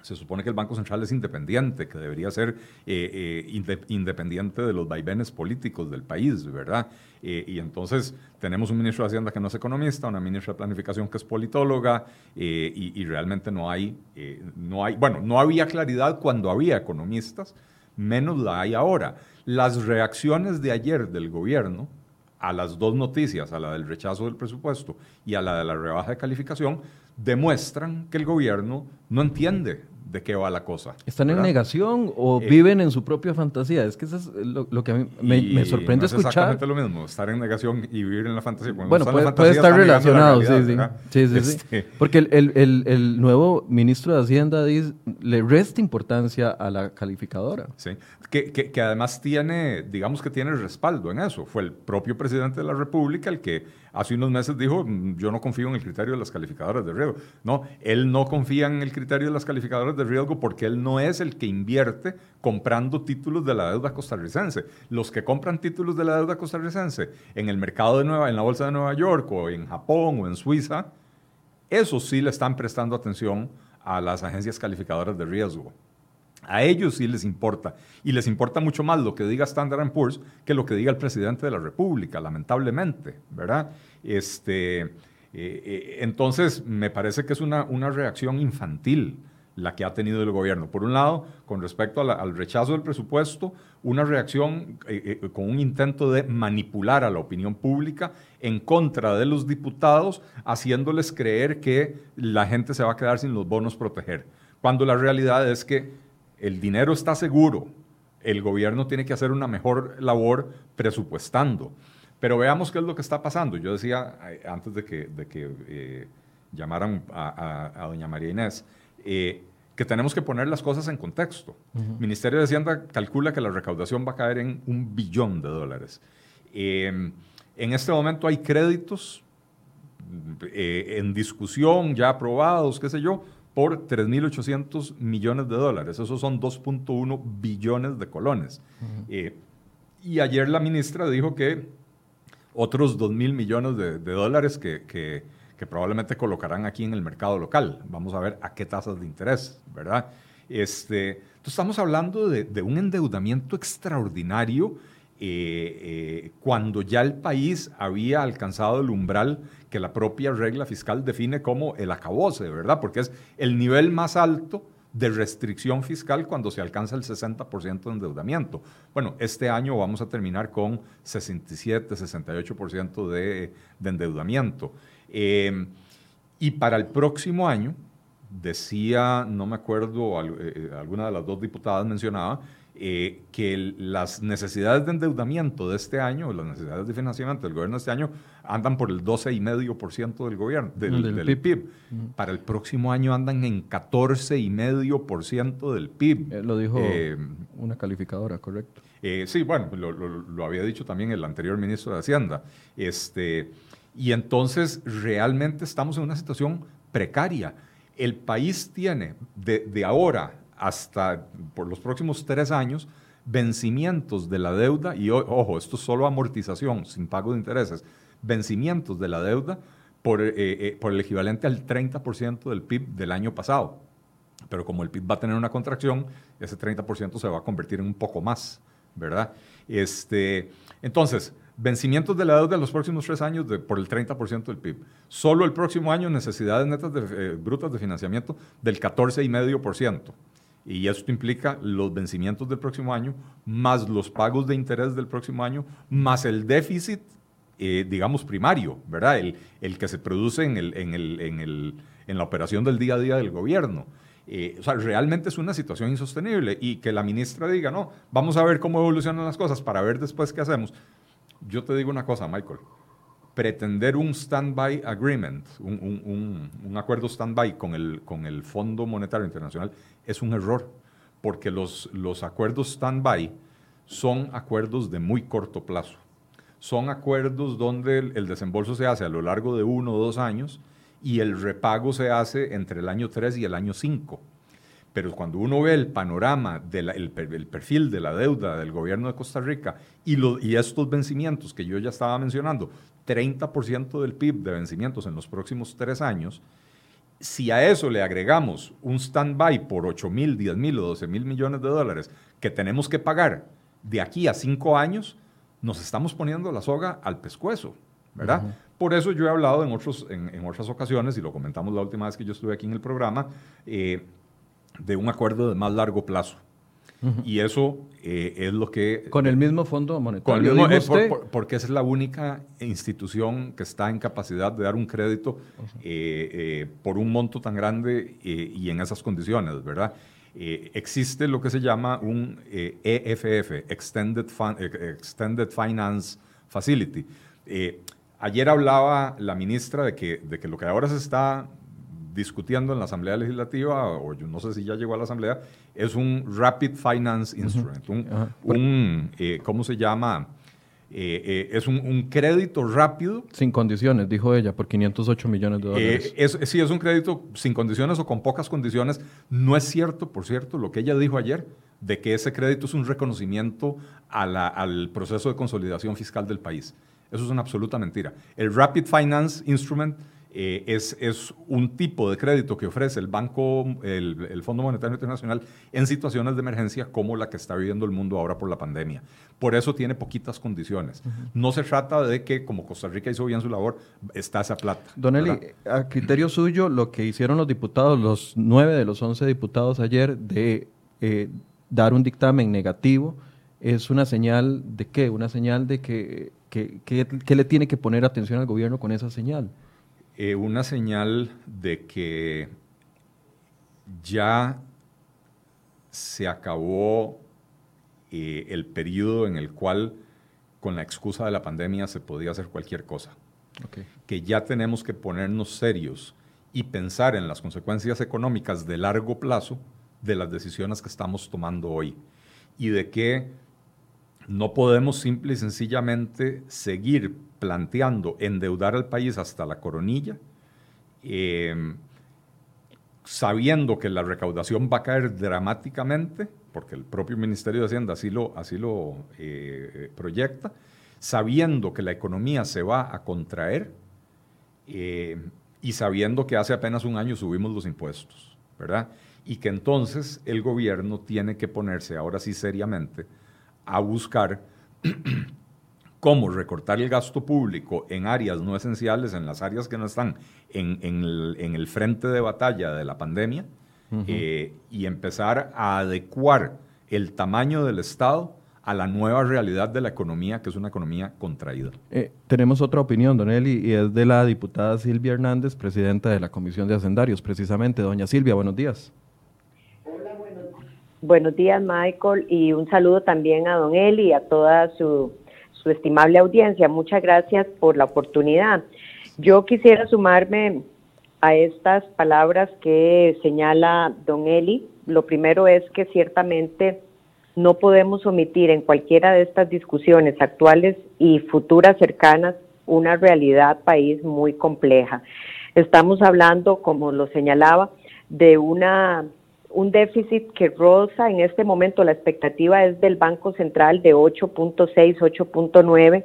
se supone que el Banco Central es independiente, que debería ser eh, eh, independiente de los vaivenes políticos del país, ¿verdad? y entonces tenemos un ministro de Hacienda que no es economista, una ministra de Planificación que es politóloga, y, y, realmente no hay, no hay, bueno, no había claridad cuando había economistas, menos la hay ahora. Las reacciones de ayer del gobierno a las dos noticias, a la del rechazo del presupuesto y a la de la rebaja de calificación, demuestran que el gobierno no entiende de qué va la cosa. ¿Están en negación o eh, viven en su propia fantasía? Es que eso es lo, que a mí me, sorprende es escuchar. exactamente lo mismo, estar en negación y vivir en la fantasía. bueno, puede, estar relacionado, sí, sí. sí, sí, este Porque el, el, el, nuevo ministro de Hacienda dice, le resta importancia a la calificadora. Sí, que, que, que además tiene, digamos que tiene respaldo en eso. Fue el propio presidente de la República el que hace unos meses dijo, mm, yo no confío en el criterio de las calificadoras de riesgo. No, él no confía en el criterio de las calificadoras de riesgo porque él no es el que invierte comprando títulos de la deuda costarricense. Los que compran títulos de la deuda costarricense en el mercado de Nueva, en la bolsa de Nueva York o en Japón o en Suiza, esos sí le están prestando atención a las agencias calificadoras de riesgo. A ellos sí les importa. Y les importa mucho más lo que diga Standard Poor's que lo que diga el presidente de la República, lamentablemente, ¿verdad? Este, eh, eh, entonces, me parece que es una, una reacción infantil la que ha tenido el gobierno. Por un lado, con respecto al rechazo del presupuesto, una reacción eh, con un intento de manipular a la opinión pública en contra de los diputados, haciéndoles creer que la gente se va a quedar sin los bonos proteger, cuando la realidad es que el dinero está seguro, el gobierno tiene que hacer una mejor labor presupuestando. Pero veamos qué es lo que está pasando. Yo decía eh, antes de que, de que eh, llamaran a, doña María Inés, eh, que tenemos que poner las cosas en contexto. El Ministerio de Hacienda calcula que la recaudación va a caer en un billón de dólares. en este momento hay créditos en discusión, ya aprobados, qué sé yo, por 3.800 millones de dólares. Esos son 2.1 billones de colones. Eh, y ayer la ministra dijo que otros 2.000 millones de, dólares que, que, probablemente colocarán aquí en el mercado local. Vamos a ver a qué tasas de interés, ¿verdad? Este, entonces estamos hablando de, de un endeudamiento extraordinario eh, eh, cuando ya el país había alcanzado el umbral que la propia regla fiscal define como el acabose, ¿verdad? Porque es el nivel más alto de restricción fiscal cuando se alcanza el 60% de endeudamiento. Bueno, este año vamos a terminar con 67, 68% de, de endeudamiento. Eh, y para el próximo año, decía, no me acuerdo, alguna de las dos diputadas mencionaba, eh, que las necesidades de endeudamiento de este año, las necesidades de financiamiento del gobierno de este año, andan por el 12,5% del gobierno, del, PIB. Para el próximo año andan en 14,5% del PIB. Eh, lo dijo eh, una calificadora, correcto. sí, bueno, lo, lo, había dicho también el anterior ministro de Hacienda. Este, y entonces realmente estamos en una situación precaria. El país tiene de, de ahora hasta por los próximos tres años vencimientos de la deuda, y ojo, esto es solo amortización sin pago de intereses, vencimientos de la deuda por, eh, eh, por el equivalente al 30% del PIB del año pasado. Pero como el PIB va a tener una contracción, ese 30% se va a convertir en un poco más, ¿verdad? Este, entonces, vencimientos de la deuda en los próximos tres años por el 30% del PIB. Solo el próximo año necesidades netas de, eh, brutas de financiamiento del 14,5%. Y esto implica los vencimientos del próximo año, más los pagos de interés del próximo año, más el déficit, eh, digamos, primario, ¿verdad? El, el que se produce en, el, en, el, en, en, la operación del día a día del gobierno. Eh, o sea, realmente es una situación insostenible y que la ministra diga, no, vamos a ver cómo evolucionan las cosas para ver después qué hacemos. Yo te digo una cosa, Michael pretender un stand-by agreement, un, un, acuerdo stand-by con el, con el Fondo Monetario Internacional es un error, porque los, los acuerdos stand-by son acuerdos de muy corto plazo. Son acuerdos donde el, desembolso se hace a lo largo de uno o dos años y el repago se hace entre el año 3 y el año 5 pero cuando uno ve el panorama, del el, perfil de la deuda del gobierno de Costa Rica y, y estos vencimientos que yo ya estaba mencionando, 30% del PIB de vencimientos en los próximos tres años, si a eso le agregamos un stand-by por 8 mil, 10 mil o 12 mil millones de dólares que tenemos que pagar de aquí a cinco años, nos estamos poniendo la soga al pescuezo, ¿verdad? Por eso yo he hablado en, otros, en, otras ocasiones, y lo comentamos la última vez que yo estuve aquí en el programa, eh, de un acuerdo de más largo plazo. Y eso eh, es lo que... Con el mismo Fondo Monetario. Con el mismo, porque es la única institución que está en capacidad de dar un crédito eh, eh, por un monto tan grande y en esas condiciones, ¿verdad? existe lo que se llama un EFF, e Extended, Extended Finance Facility. ayer hablaba la ministra de que, de que lo que ahora se está discutiendo en la Asamblea Legislativa, o yo no sé si ya llegó a la Asamblea, es un Rapid Finance Instrument, un, eh, ¿cómo se llama? Eh, eh, es un, crédito rápido. Sin condiciones, dijo ella, por 508 millones de dólares. Es, sí, es un crédito sin condiciones o con pocas condiciones. No es cierto, por cierto, lo que ella dijo ayer, de que ese crédito es un reconocimiento al proceso de consolidación fiscal del país. Eso es una absoluta mentira. El Rapid Finance Instrument eh, es, es, un tipo de crédito que ofrece el Banco, el, Fondo Monetario Internacional en situaciones de emergencia como la que está viviendo el mundo ahora por la pandemia. Por eso tiene poquitas condiciones. No se trata de que, como Costa Rica hizo bien su labor, está esa plata. Don Eli, a criterio suyo, lo que hicieron los diputados, los nueve de los once diputados ayer, de eh, dar un dictamen negativo, es una señal de qué? Una señal de que, que, que le tiene que poner atención al gobierno con esa señal. Eh, una señal de que ya se acabó eh, el periodo en el cual con la excusa de la pandemia se podía hacer cualquier cosa. Que ya tenemos que ponernos serios y pensar en las consecuencias económicas de largo plazo de las decisiones que estamos tomando hoy. Y de que no podemos simple y sencillamente seguir planteando endeudar al país hasta la coronilla, em, sabiendo que la recaudación va a caer dramáticamente, porque el propio Ministerio de Hacienda así lo, así lo eh, proyecta, sabiendo que la economía se va a contraer em, y sabiendo que hace apenas un año subimos los impuestos, ¿verdad? Y que entonces el gobierno tiene que ponerse ahora sí seriamente a buscar cómo recortar el gasto público en áreas no esenciales, en las áreas que no están en, el, frente de batalla de la pandemia, eh, y empezar a adecuar el tamaño del Estado a la nueva realidad de la economía, que es una economía contraída. Eh, tenemos otra opinión, Don Eli, y es de la diputada Silvia Hernández, presidenta de la Comisión de Hacendarios, precisamente. Doña Silvia, buenos días. Buenos días, Michael, y un saludo también a don Eli y a toda su, estimable audiencia. Muchas gracias por la oportunidad. Yo quisiera sumarme a estas palabras que señala don Eli. Lo primero es que ciertamente no podemos omitir en cualquiera de estas discusiones actuales y futuras cercanas una realidad país muy compleja. Estamos hablando, como lo señalaba, de una un déficit que roza en este momento, la expectativa es del Banco Central de 8.6, 8.9.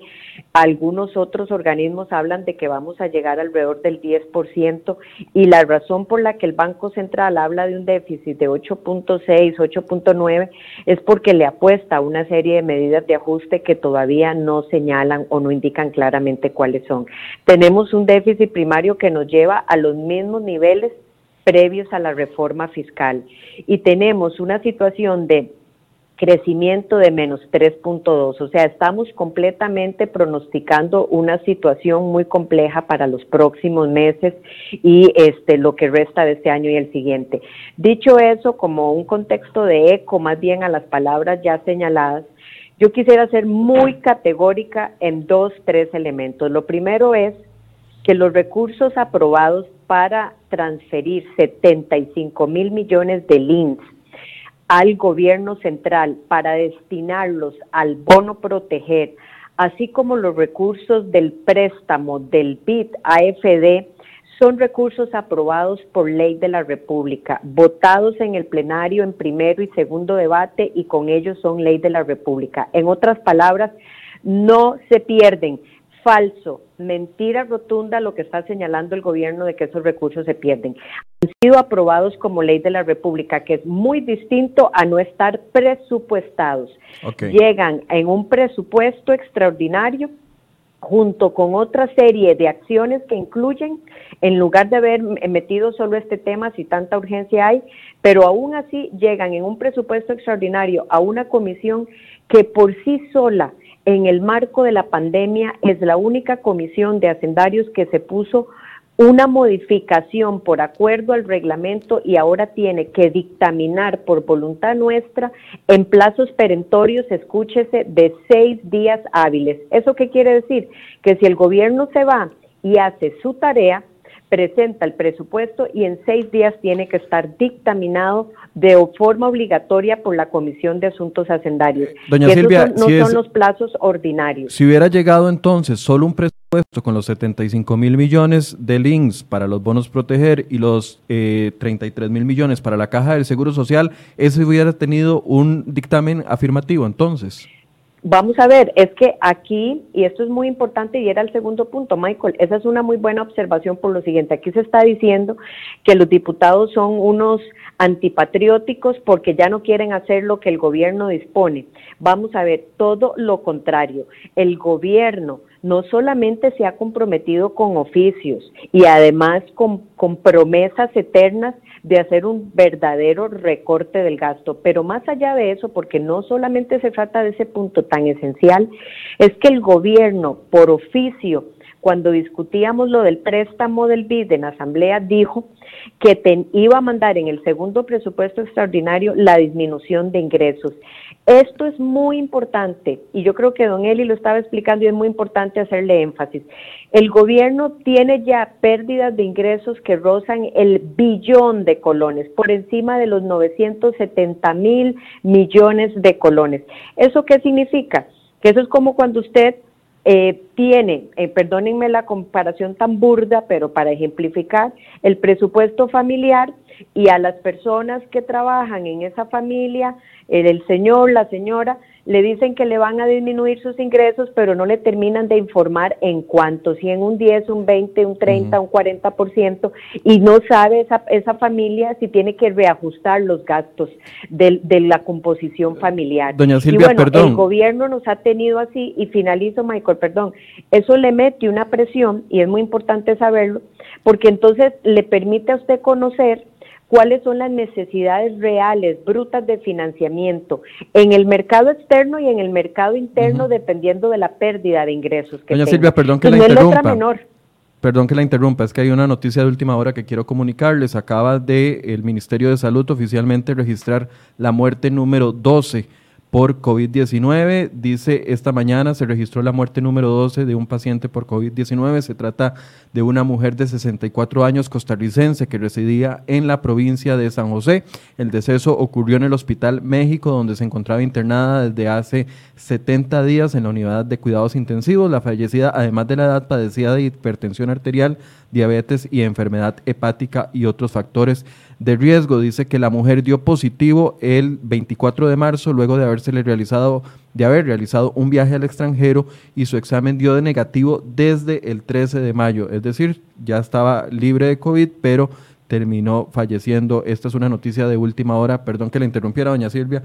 Algunos otros organismos hablan de que vamos a llegar alrededor del 10% y la razón por la que el Banco Central habla de un déficit de 8.6, 8.9 es porque le apuesta a una serie de medidas de ajuste que todavía no señalan o no indican claramente cuáles son. Tenemos un déficit primario que nos lleva a los mismos niveles previos a la reforma fiscal. Y tenemos una situación de crecimiento de menos 3.2, o sea, estamos completamente pronosticando una situación muy compleja para los próximos meses y este lo que resta de este año y el siguiente. Dicho eso, como un contexto de eco más bien a las palabras ya señaladas, yo quisiera ser muy categórica en dos, tres elementos. Lo primero es que los recursos aprobados para transferir 75 mil millones de LINS al gobierno central para destinarlos al bono proteger, así como los recursos del préstamo del BID AFD, son recursos aprobados por ley de la República, votados en el plenario en primero y segundo debate y con ellos son ley de la República. En otras palabras, no se pierden. Falso, mentira rotunda lo que está señalando el gobierno de que esos recursos se pierden. Han sido aprobados como ley de la República, que es muy distinto a no estar presupuestados. Llegan en un presupuesto extraordinario junto con otra serie de acciones que incluyen, en lugar de haber metido solo este tema, si tanta urgencia hay, pero aún así llegan en un presupuesto extraordinario a una comisión que por sí sola, en el marco de la pandemia, es la única comisión de hacendarios que se puso una modificación por acuerdo al reglamento y ahora tiene que dictaminar por voluntad nuestra en plazos perentorios, escúchese, de seis días hábiles. ¿Eso qué quiere decir? Que si el gobierno se va y hace su tarea, presenta el presupuesto y en seis días tiene que estar dictaminado de forma obligatoria por la Comisión de Asuntos Hacendarios. Doña Silvia, no son los plazos ordinarios. Si hubiera llegado entonces solo un presupuesto con los 75 mil millones de links para los bonos proteger y los 33 eh, mil millones para la caja del Seguro Social, ese hubiera tenido un dictamen afirmativo entonces. Vamos a ver, es que aquí, y esto es muy importante y era el segundo punto, Michael, esa es una muy buena observación por lo siguiente, aquí se está diciendo que los diputados son unos antipatrióticos porque ya no quieren hacer lo que el gobierno dispone. Vamos a ver, todo lo contrario, el gobierno no solamente se ha comprometido con oficios y además con, promesas eternas, de hacer un verdadero recorte del gasto. Pero más allá de eso, porque no solamente se trata de ese punto tan esencial, es que el gobierno, por oficio, cuando discutíamos lo del préstamo del BID en asamblea, dijo que iba a mandar en el segundo presupuesto extraordinario la disminución de ingresos. Esto es muy importante y yo creo que don Eli lo estaba explicando y es muy importante hacerle énfasis. El gobierno tiene ya pérdidas de ingresos que rozan el billón de colones, por encima de los 970 mil millones de colones. ¿Eso qué significa? Que eso es como cuando usted eh, tiene, eh, perdónenme la comparación tan burda, pero para ejemplificar, el presupuesto familiar y a las personas que trabajan en esa familia, el señor, la señora, le dicen que le van a disminuir sus ingresos, pero no le terminan de informar en cuánto, si en un 10, un 20, un 30, un 40%, y no sabe esa, esa familia si tiene que reajustar los gastos de, de la composición familiar. Doña Silvia, y bueno, el gobierno nos ha tenido así, y finalizo, Michael, perdón, eso le mete una presión, y es muy importante saberlo, porque entonces le permite a usted conocer cuáles son las necesidades reales, brutas de financiamiento en el mercado externo y en el mercado interno, dependiendo de la pérdida de ingresos que Doña Silvia, perdón que la interrumpa. Perdón que la interrumpa, es que hay una noticia de última hora que quiero comunicarles. Acaba de el Ministerio de Salud oficialmente registrar la muerte número 12 por COVID-19. Dice, esta mañana se registró la muerte número 12 de un paciente por COVID-19. Se trata de una mujer de 64 años costarricense que residía en la provincia de San José. El deceso ocurrió en el Hospital México, donde se encontraba internada desde hace 70 días en la unidad de cuidados intensivos. La fallecida, además de la edad, padecía de hipertensión arterial, diabetes y enfermedad hepática y otros factores de riesgo. Dice que la mujer dio positivo el 24 de marzo luego de habérsele realizado de haber realizado un viaje al extranjero y su examen dio de negativo desde el 13 de mayo, es decir, ya estaba libre de COVID, pero terminó falleciendo. Esta es una noticia de última hora, perdón que la interrumpiera, doña Silvia,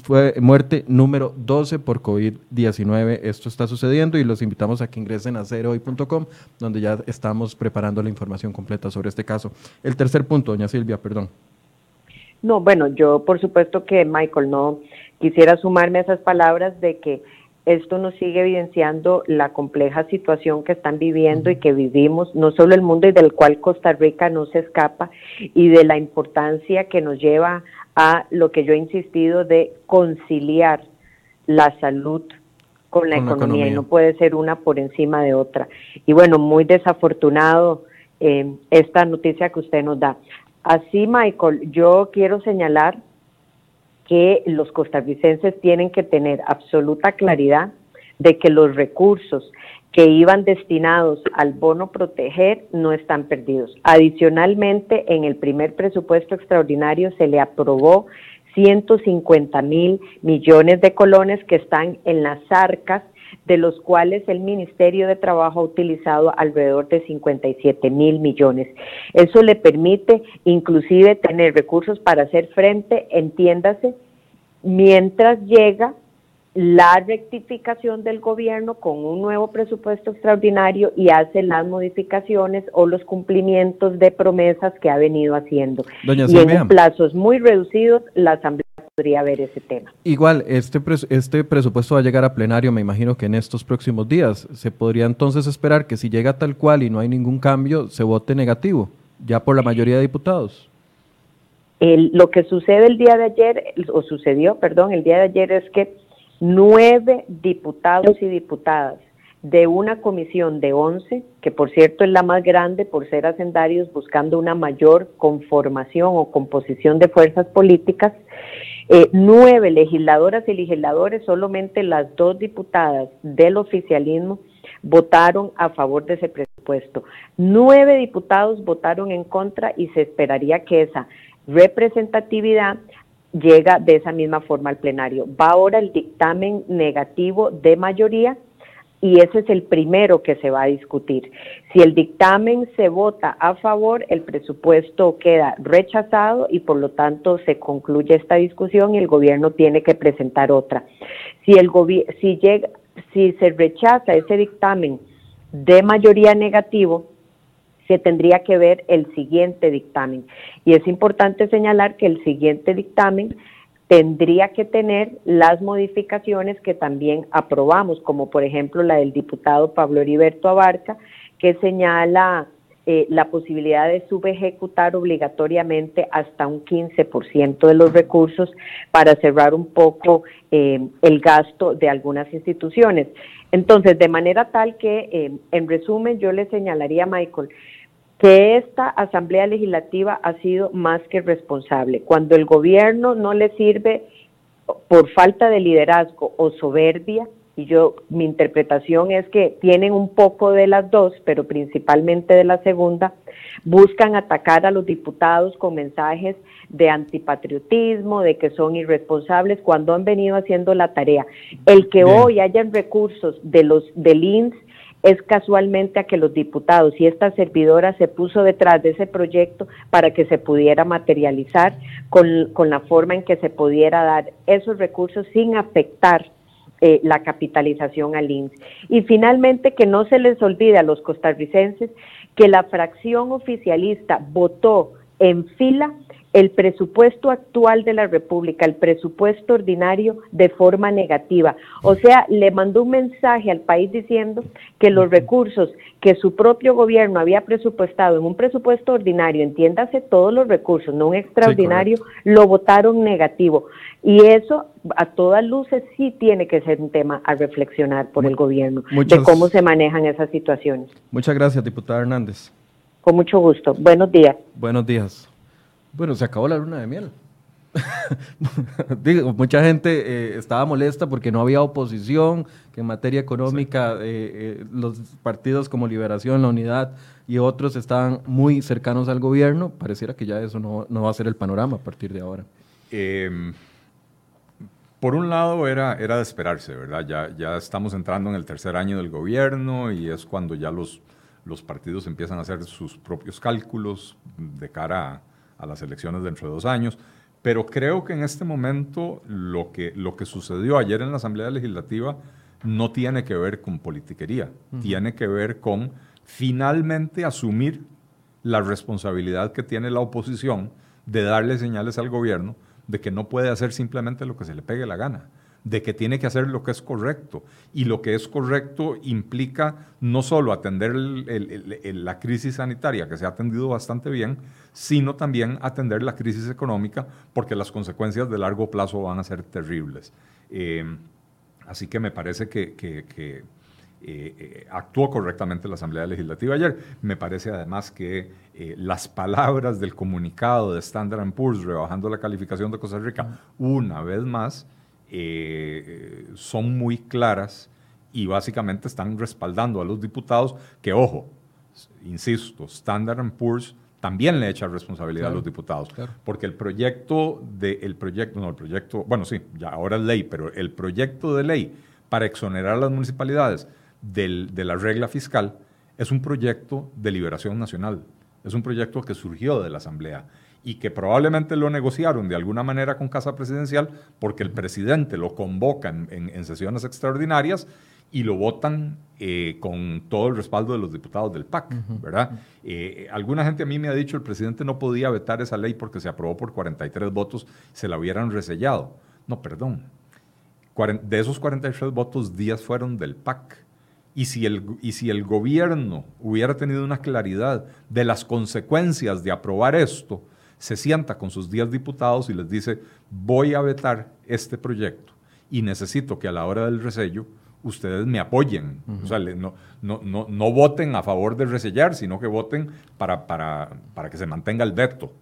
fue muerte número 12 por COVID-19. Esto está sucediendo y los invitamos a que ingresen a cerohoy.com, donde ya estamos preparando la información completa sobre este caso. El tercer punto, doña Silvia, perdón. No, bueno, yo por supuesto que Michael no quisiera sumarme a esas palabras de que esto nos sigue evidenciando la compleja situación que están viviendo y que vivimos, no solo el mundo y del cual Costa Rica no se escapa, y de la importancia que nos lleva a lo que yo he insistido de conciliar la salud con la, economía, y no puede ser una por encima de otra. Y bueno, muy desafortunado eh, esta noticia que usted nos da. Así, Michael, yo quiero señalar que los costarricenses tienen que tener absoluta claridad de que los recursos que iban destinados al bono proteger no están perdidos. Adicionalmente, en el primer presupuesto extraordinario se le aprobó 150 mil millones de colones que están en las arcas de los cuales el Ministerio de Trabajo ha utilizado alrededor de 57 mil millones. Eso le permite inclusive tener recursos para hacer frente, entiéndase, mientras llega la rectificación del gobierno con un nuevo presupuesto extraordinario y hace las modificaciones o los cumplimientos de promesas que ha venido haciendo. y en plazos muy reducidos, la Asamblea podría ver ese tema. Igual, este, este presupuesto va a llegar a plenario, me imagino que en estos próximos días. ¿Se podría entonces esperar que si llega tal cual y no hay ningún cambio, se vote negativo, ya por la mayoría de diputados? lo que sucede el día de ayer, o sucedió, perdón, el día de ayer es que nueve diputados y diputadas de una comisión de once, que por cierto es la más grande por ser hacendarios buscando una mayor conformación o composición de fuerzas políticas, eh, nueve legisladoras y legisladores, solamente las dos diputadas del oficialismo votaron a favor de ese presupuesto. Nueve diputados votaron en contra y se esperaría que esa representatividad llega de esa misma forma al plenario. Va ahora el dictamen negativo de mayoría y ese es el primero que se va a discutir. Si el dictamen se vota a favor, el presupuesto queda rechazado y por lo tanto se concluye esta discusión y el gobierno tiene que presentar otra. Si el si llega si se rechaza ese dictamen de mayoría negativo, se tendría que ver el siguiente dictamen. Y es importante señalar que el siguiente dictamen tendría que tener las modificaciones que también aprobamos, como por ejemplo la del diputado Pablo Heriberto Abarca, que señala eh, la posibilidad de subejecutar obligatoriamente hasta un 15% de los recursos para cerrar un poco eh, el gasto de algunas instituciones. Entonces, de manera tal que, eh, en resumen, yo le señalaría, Michael, que esta Asamblea Legislativa ha sido más que responsable. Cuando el gobierno no le sirve por falta de liderazgo o soberbia, y yo mi interpretación es que tienen un poco de las dos, pero principalmente de la segunda, buscan atacar a los diputados con mensajes de antipatriotismo, de que son irresponsables cuando han venido haciendo la tarea. El que hoy hayan recursos de los del INS es casualmente a que los diputados y esta servidora se puso detrás de ese proyecto para que se pudiera materializar con, con la forma en que se pudiera dar esos recursos sin afectar eh, la capitalización al INS. Y finalmente, que no se les olvide a los costarricenses que la fracción oficialista votó en fila el presupuesto actual de la República, el presupuesto ordinario, de forma negativa. O sea, le mandó un mensaje al país diciendo que los recursos que su propio gobierno había presupuestado en un presupuesto ordinario, entiéndase todos los recursos, no un extraordinario, lo votaron negativo. Y eso, a todas luces, sí tiene que ser un tema a reflexionar por el gobierno, de cómo se manejan esas situaciones. Muchas gracias, diputada Hernández. Con mucho gusto. Buenos días. Buenos días. Bueno, se acabó la luna de miel. Digo, mucha gente eh, estaba molesta porque no había oposición, que en materia económica eh, eh, los partidos como Liberación, La Unidad y otros estaban muy cercanos al gobierno. Pareciera que ya eso no, va a ser el panorama a partir de ahora. Em, por un lado era, era de esperarse, ¿verdad? Ya, ya estamos entrando en el tercer año del gobierno y es cuando ya los, los partidos empiezan a hacer sus propios cálculos de cara a a las elecciones dentro de dos años. Pero creo que en este momento lo que, lo que sucedió ayer en la Asamblea Legislativa no tiene que ver con politiquería, tiene que ver con finalmente asumir la responsabilidad que tiene la oposición de darle señales al gobierno de que no puede hacer simplemente lo que se le pegue la gana de que tiene que hacer lo que es correcto. Y lo que es correcto implica no solo atender la crisis sanitaria, que se ha atendido bastante bien, sino también atender la crisis económica, porque las consecuencias de largo plazo van a ser terribles. Eh, así que me parece que, eh, eh, actuó correctamente la Asamblea Legislativa ayer. Me parece además que las palabras del comunicado de Standard Poor's rebajando la calificación de Costa Rica una vez más, eh, son muy claras y básicamente están respaldando a los diputados que, ojo, insisto, Standard Poor's también le echa responsabilidad a los diputados, porque el proyecto de el proyecto, no, el proyecto, bueno, sí, ya ahora es ley, pero el proyecto de ley para exonerar a las municipalidades de la regla fiscal es un proyecto de liberación nacional, es un proyecto que surgió de la Asamblea y que probablemente lo negociaron de alguna manera con Casa Presidencial porque el presidente lo convoca en sesiones extraordinarias y lo votan eh, con todo el respaldo de los diputados del PAC, ¿verdad? Eh, alguna gente a mí me ha dicho el presidente no podía vetar esa ley porque se aprobó por 43 votos, se la hubieran resellado. No, perdón. De esos 43 votos, 10 fueron del PAC. Y si, el, y si el gobierno hubiera tenido una claridad de las consecuencias de aprobar esto, se sienta con sus 10 diputados y les dice, voy a vetar este proyecto y necesito que a la hora del resello ustedes me apoyen. O sea, no, no, no, no, voten a favor de resellar, sino que voten para, para, para, que se mantenga el veto.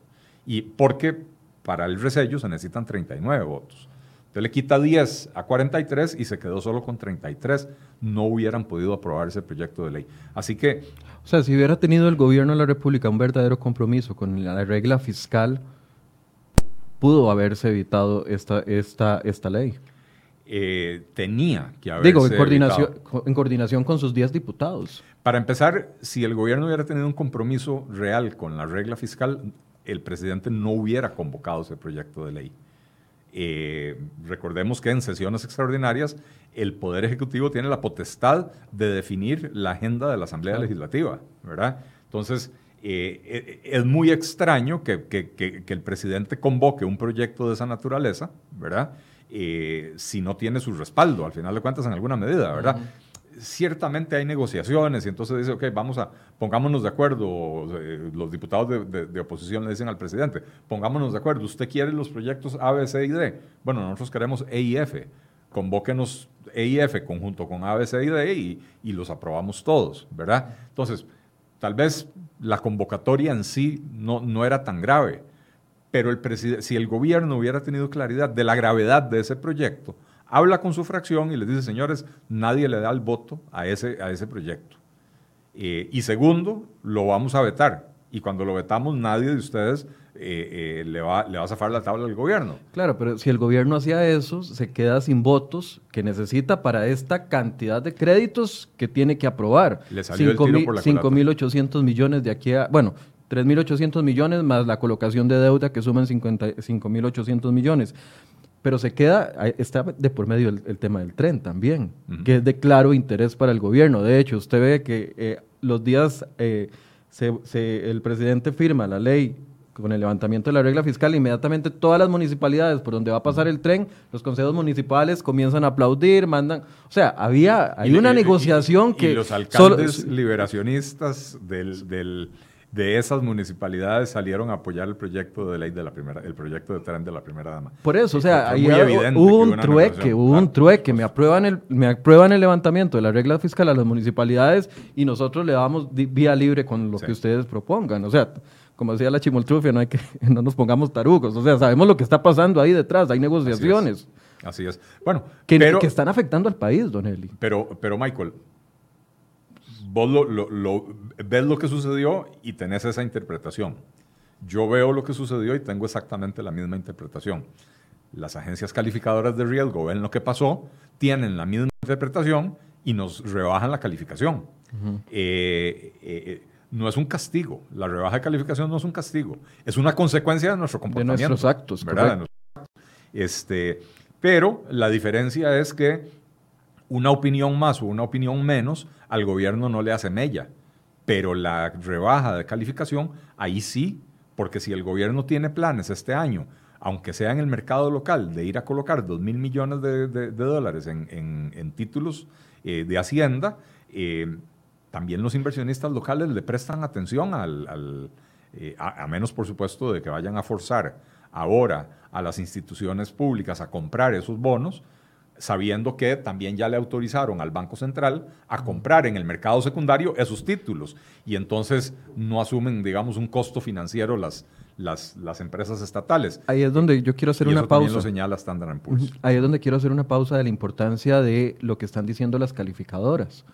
Y porque para el resello se necesitan 39 votos. Entonces le quita 10 a 43 y se quedó solo con 33. No hubieran podido aprobar ese proyecto de ley. Así que... O sea, si hubiera tenido el gobierno de la República un verdadero compromiso con la regla fiscal, pudo haberse evitado esta, esta, esta ley. Eh, tenía que haberse Digo, en coordinación, en coordinación con sus 10 diputados. Para empezar, si el gobierno hubiera tenido un compromiso real con la regla fiscal, el presidente no hubiera convocado ese proyecto de ley. Eh, recordemos que en sesiones extraordinarias el Poder Ejecutivo tiene la potestad de definir la agenda de la Asamblea Legislativa, ¿verdad? Entonces, eh, es muy extraño que, que, que, el presidente convoque un proyecto de esa naturaleza, ¿verdad? Eh, si no tiene su respaldo, al final de cuentas, en alguna medida, ¿verdad? Ciertamente hay negociaciones y entonces dice, ok, vamos a, pongámonos de acuerdo, eh, los diputados de, oposición le dicen al presidente, pongámonos de acuerdo, usted quiere los proyectos A, B, C y D, bueno, nosotros queremos E y F, convóquenos E y F conjunto con A, B, C y D y, y los aprobamos todos, ¿verdad? Entonces, tal vez la convocatoria en sí no, no era tan grave, pero el si el gobierno hubiera tenido claridad de la gravedad de ese proyecto, habla con su fracción y les dice, señores, nadie le da el voto a ese, a ese proyecto. Eh, y segundo, lo vamos a vetar. Y cuando lo vetamos, nadie de ustedes eh, eh, le, va, le va a zafar la tabla al gobierno. Claro, pero si el gobierno hacía eso, se queda sin votos que necesita para esta cantidad de créditos que tiene que aprobar. Le salió el tiro por la 5.800 millones de aquí a... Bueno, 3.800 millones más la colocación de deuda que suman 5.800 millones. Pero se queda, está de por medio el, tema del tren también, que es de claro interés para el gobierno. De hecho, usted ve que eh, los días eh, el presidente firma la ley con el levantamiento de la regla fiscal, inmediatamente todas las municipalidades por donde va a pasar el tren, los consejos municipales comienzan a aplaudir, mandan, o sea, había, hay una negociación que... Y los alcaldes liberacionistas del, del de esas municipalidades salieron a apoyar el proyecto de ley de la primera, el proyecto de tren de la primera dama. Por eso, o sea, ahí hubo un trueque, hubo un trueque, me aprueban el, me aprueban el levantamiento de la regla fiscal a las municipalidades y nosotros le damos vía libre con lo que ustedes propongan. O sea, como decía la chimoltrufia, no hay que, no nos pongamos tarugos. O sea, sabemos lo que está pasando ahí detrás, hay negociaciones. Así es. Bueno, que, que están afectando al país, Don Eli. Pero, pero Michael, vos lo, ves lo que sucedió y tenés esa interpretación. Yo veo lo que sucedió y tengo exactamente la misma interpretación. Las agencias calificadoras de riesgo ven lo que pasó, tienen la misma interpretación y nos rebajan la calificación. Eh, eh, no es un castigo. La rebaja de calificación no es un castigo. Es una consecuencia de nuestro comportamiento. De nuestros actos. ¿verdad? Este, pero la diferencia es que una opinión más o una opinión menos al gobierno no le hace mella, pero la rebaja de calificación, ahí sí, porque si el gobierno tiene planes este año, aunque sea en el mercado local, de ir a colocar 2 mil millones de, dólares en, títulos eh, de Hacienda, eh, también los inversionistas locales le prestan atención al, eh, a, menos por supuesto de que vayan a forzar ahora a las instituciones públicas a comprar esos bonos, sabiendo que también ya le autorizaron al Banco Central a comprar en el mercado secundario esos títulos y entonces no asumen, digamos, un costo financiero las, las, las empresas estatales. Ahí es donde yo quiero hacer y una eso pausa. También lo señala Standard Poor's. Ahí es donde quiero hacer una pausa de la importancia de lo que están diciendo las calificadoras.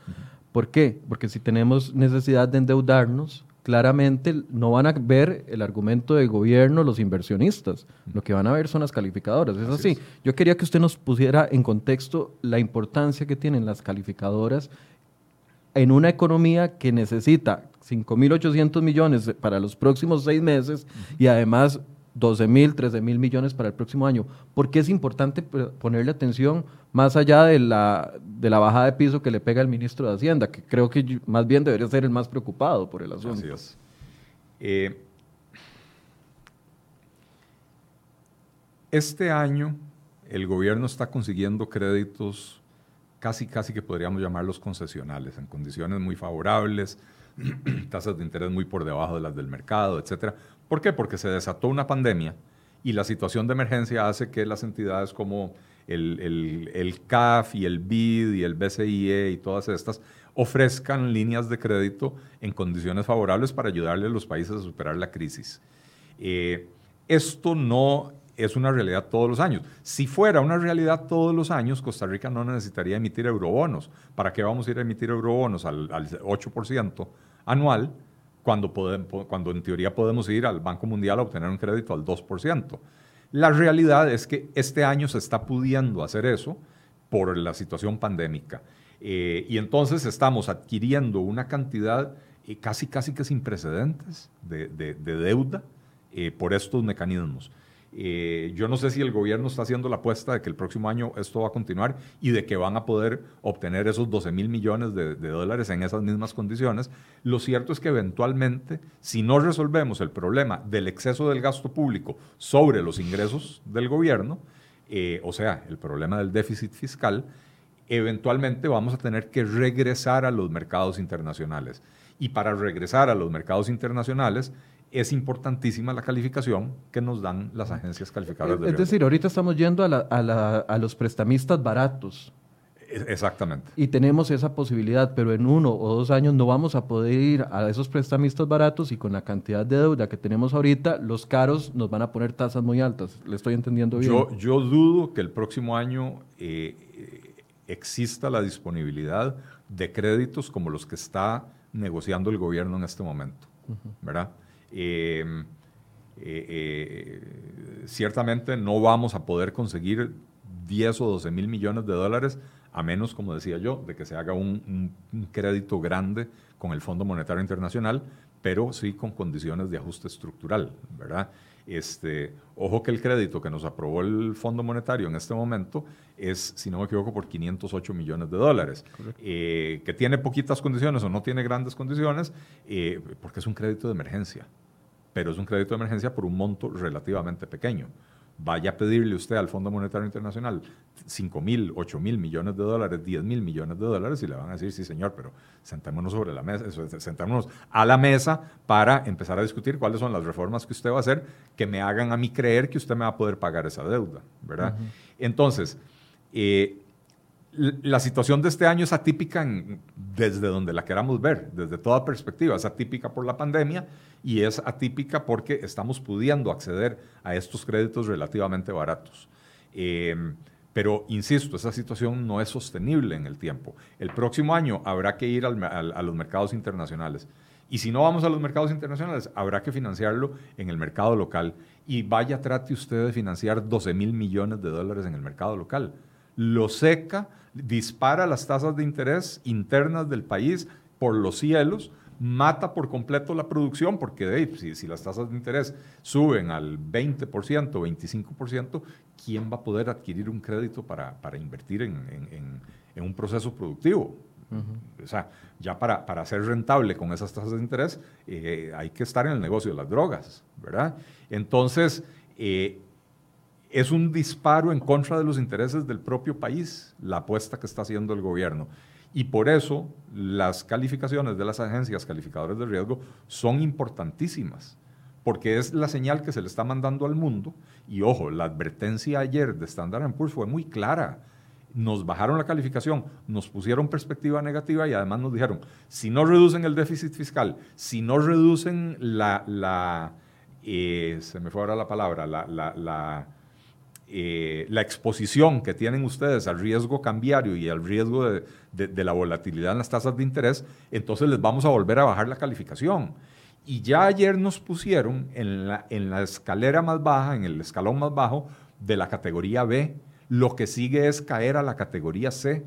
¿Por qué? Porque si tenemos necesidad de endeudarnos, claramente no van a ver el argumento del gobierno los inversionistas. Lo que van a ver son las calificadoras. Es así. Así es. Yo quería que usted nos pusiera en contexto la importancia que tienen las calificadoras en una economía que necesita 5.800 millones para los próximos seis meses y además 12.000, 13.000 millones para el próximo año. ¿Por qué es importante ponerle atención más allá de la, de la bajada de piso que le pega el ministro de Hacienda, que creo que más bien debería ser el más preocupado por el asunto? Así es. Eh, este año el gobierno está consiguiendo créditos casi, casi que podríamos llamarlos concesionales, en condiciones muy favorables, tasas de interés muy por debajo de las del mercado, etcétera. ¿Por qué? Porque se desató una pandemia y la situación de emergencia hace que las entidades como el, CAF y el BID y el BCIE y todas estas ofrezcan líneas de crédito en condiciones favorables para ayudarle a los países a superar la crisis. Eh, esto no es una realidad todos los años. Si fuera una realidad todos los años, Costa Rica no necesitaría emitir eurobonos. ¿Para qué vamos a ir a emitir eurobonos al 8% anual cuando, podemos, cuando en teoría podemos ir al Banco Mundial a obtener un crédito al 2%? La realidad es que este año se está pudiendo hacer eso por la situación pandémica. Eh, y entonces estamos adquiriendo una cantidad eh, casi, casi que sin precedentes de, de- de deuda eh, por estos mecanismos. Eh, yo no sé si el gobierno está haciendo la apuesta de que el próximo año esto va a continuar y de que van a poder obtener esos 12 mil millones de, dólares en esas mismas condiciones. Lo cierto es que eventualmente, si no resolvemos el problema del exceso del gasto público sobre los ingresos del gobierno, eh, o sea, el problema del déficit fiscal, eventualmente vamos a tener que regresar a los mercados internacionales. Y para regresar a los mercados internacionales es importantísima la calificación que nos dan las agencias calificadoras de Es decir, ahorita estamos yendo a, la- a la- a los prestamistas baratos Exactamente. y tenemos esa posibilidad, pero en uno o dos años no vamos a poder ir a esos prestamistas baratos y con la cantidad de deuda que tenemos ahorita, los caros nos van a poner tasas muy altas. ¿Le estoy entendiendo bien? Yo, yo dudo que el próximo año eh, exista la disponibilidad de créditos como los que está negociando el gobierno en este momento, ¿verdad? Eh, eh, eh, ciertamente no vamos a poder conseguir 10 o 12 mil millones de dólares a menos, como decía yo, de que se haga un, un- un crédito grande con el Fondo Monetario Internacional, pero sí con condiciones de ajuste estructural, ¿verdad? Este, ojo que el crédito que nos aprobó el Fondo Monetario en este momento es, si no me equivoco, por 508 millones de dólares, eh, que tiene poquitas condiciones o no tiene grandes condiciones, eh, porque es un crédito de emergencia, pero es un crédito de emergencia por un monto relativamente pequeño. Vaya a pedirle usted al Fondo Monetario Internacional 5 mil, 8 mil millones de dólares, 10 mil millones de dólares y le van a decir, sí señor, pero sentémonos sobre la mesa, sentémonos a la mesa para empezar a discutir cuáles son las reformas que usted va a hacer que me hagan a mí creer que usted me va a poder pagar esa deuda, ¿verdad? Entonces, eh, la situación de este año es atípica en- desde donde la queramos ver, desde toda perspectiva. Es atípica por la pandemia y es atípica porque estamos pudiendo acceder a estos créditos relativamente baratos. Eh, pero, insisto, esa situación no es sostenible en el tiempo. El próximo año habrá que ir al- a los mercados internacionales. Y si no vamos a los mercados internacionales, habrá que financiarlo en el mercado local. Y vaya, trate usted de financiar 12 mil millones de dólares en el mercado local lo seca, dispara las tasas de interés internas del país por los cielos, mata por completo la producción, porque de ahí, si, si las tasas de interés suben al 20%, 25%, ¿quién va a poder adquirir un crédito para, para invertir en, en- en- en un proceso productivo? O sea, ya para, para ser rentable con esas tasas de interés, eh, hay que estar en el negocio de las drogas, ¿verdad? Entonces, eh, es un disparo en contra de los intereses del propio país, la apuesta que está haciendo el gobierno. Y por eso las calificaciones de las agencias calificadoras de riesgo son importantísimas, porque es la señal que se le está mandando al mundo. Y ojo, la advertencia ayer de Standard Poor's fue muy clara. Nos bajaron la calificación, nos pusieron perspectiva negativa y además nos dijeron, si no reducen el déficit fiscal, si no reducen la, la, eh, se me fue ahora la palabra, la, la, la, eh, la, exposición que tienen ustedes al riesgo cambiario y al riesgo de, la volatilidad en las tasas de interés, entonces les vamos a volver a bajar la calificación. Y ya ayer nos pusieron en la escalera más baja, en el escalón más bajo de la categoría B, lo que sigue es caer a la categoría C.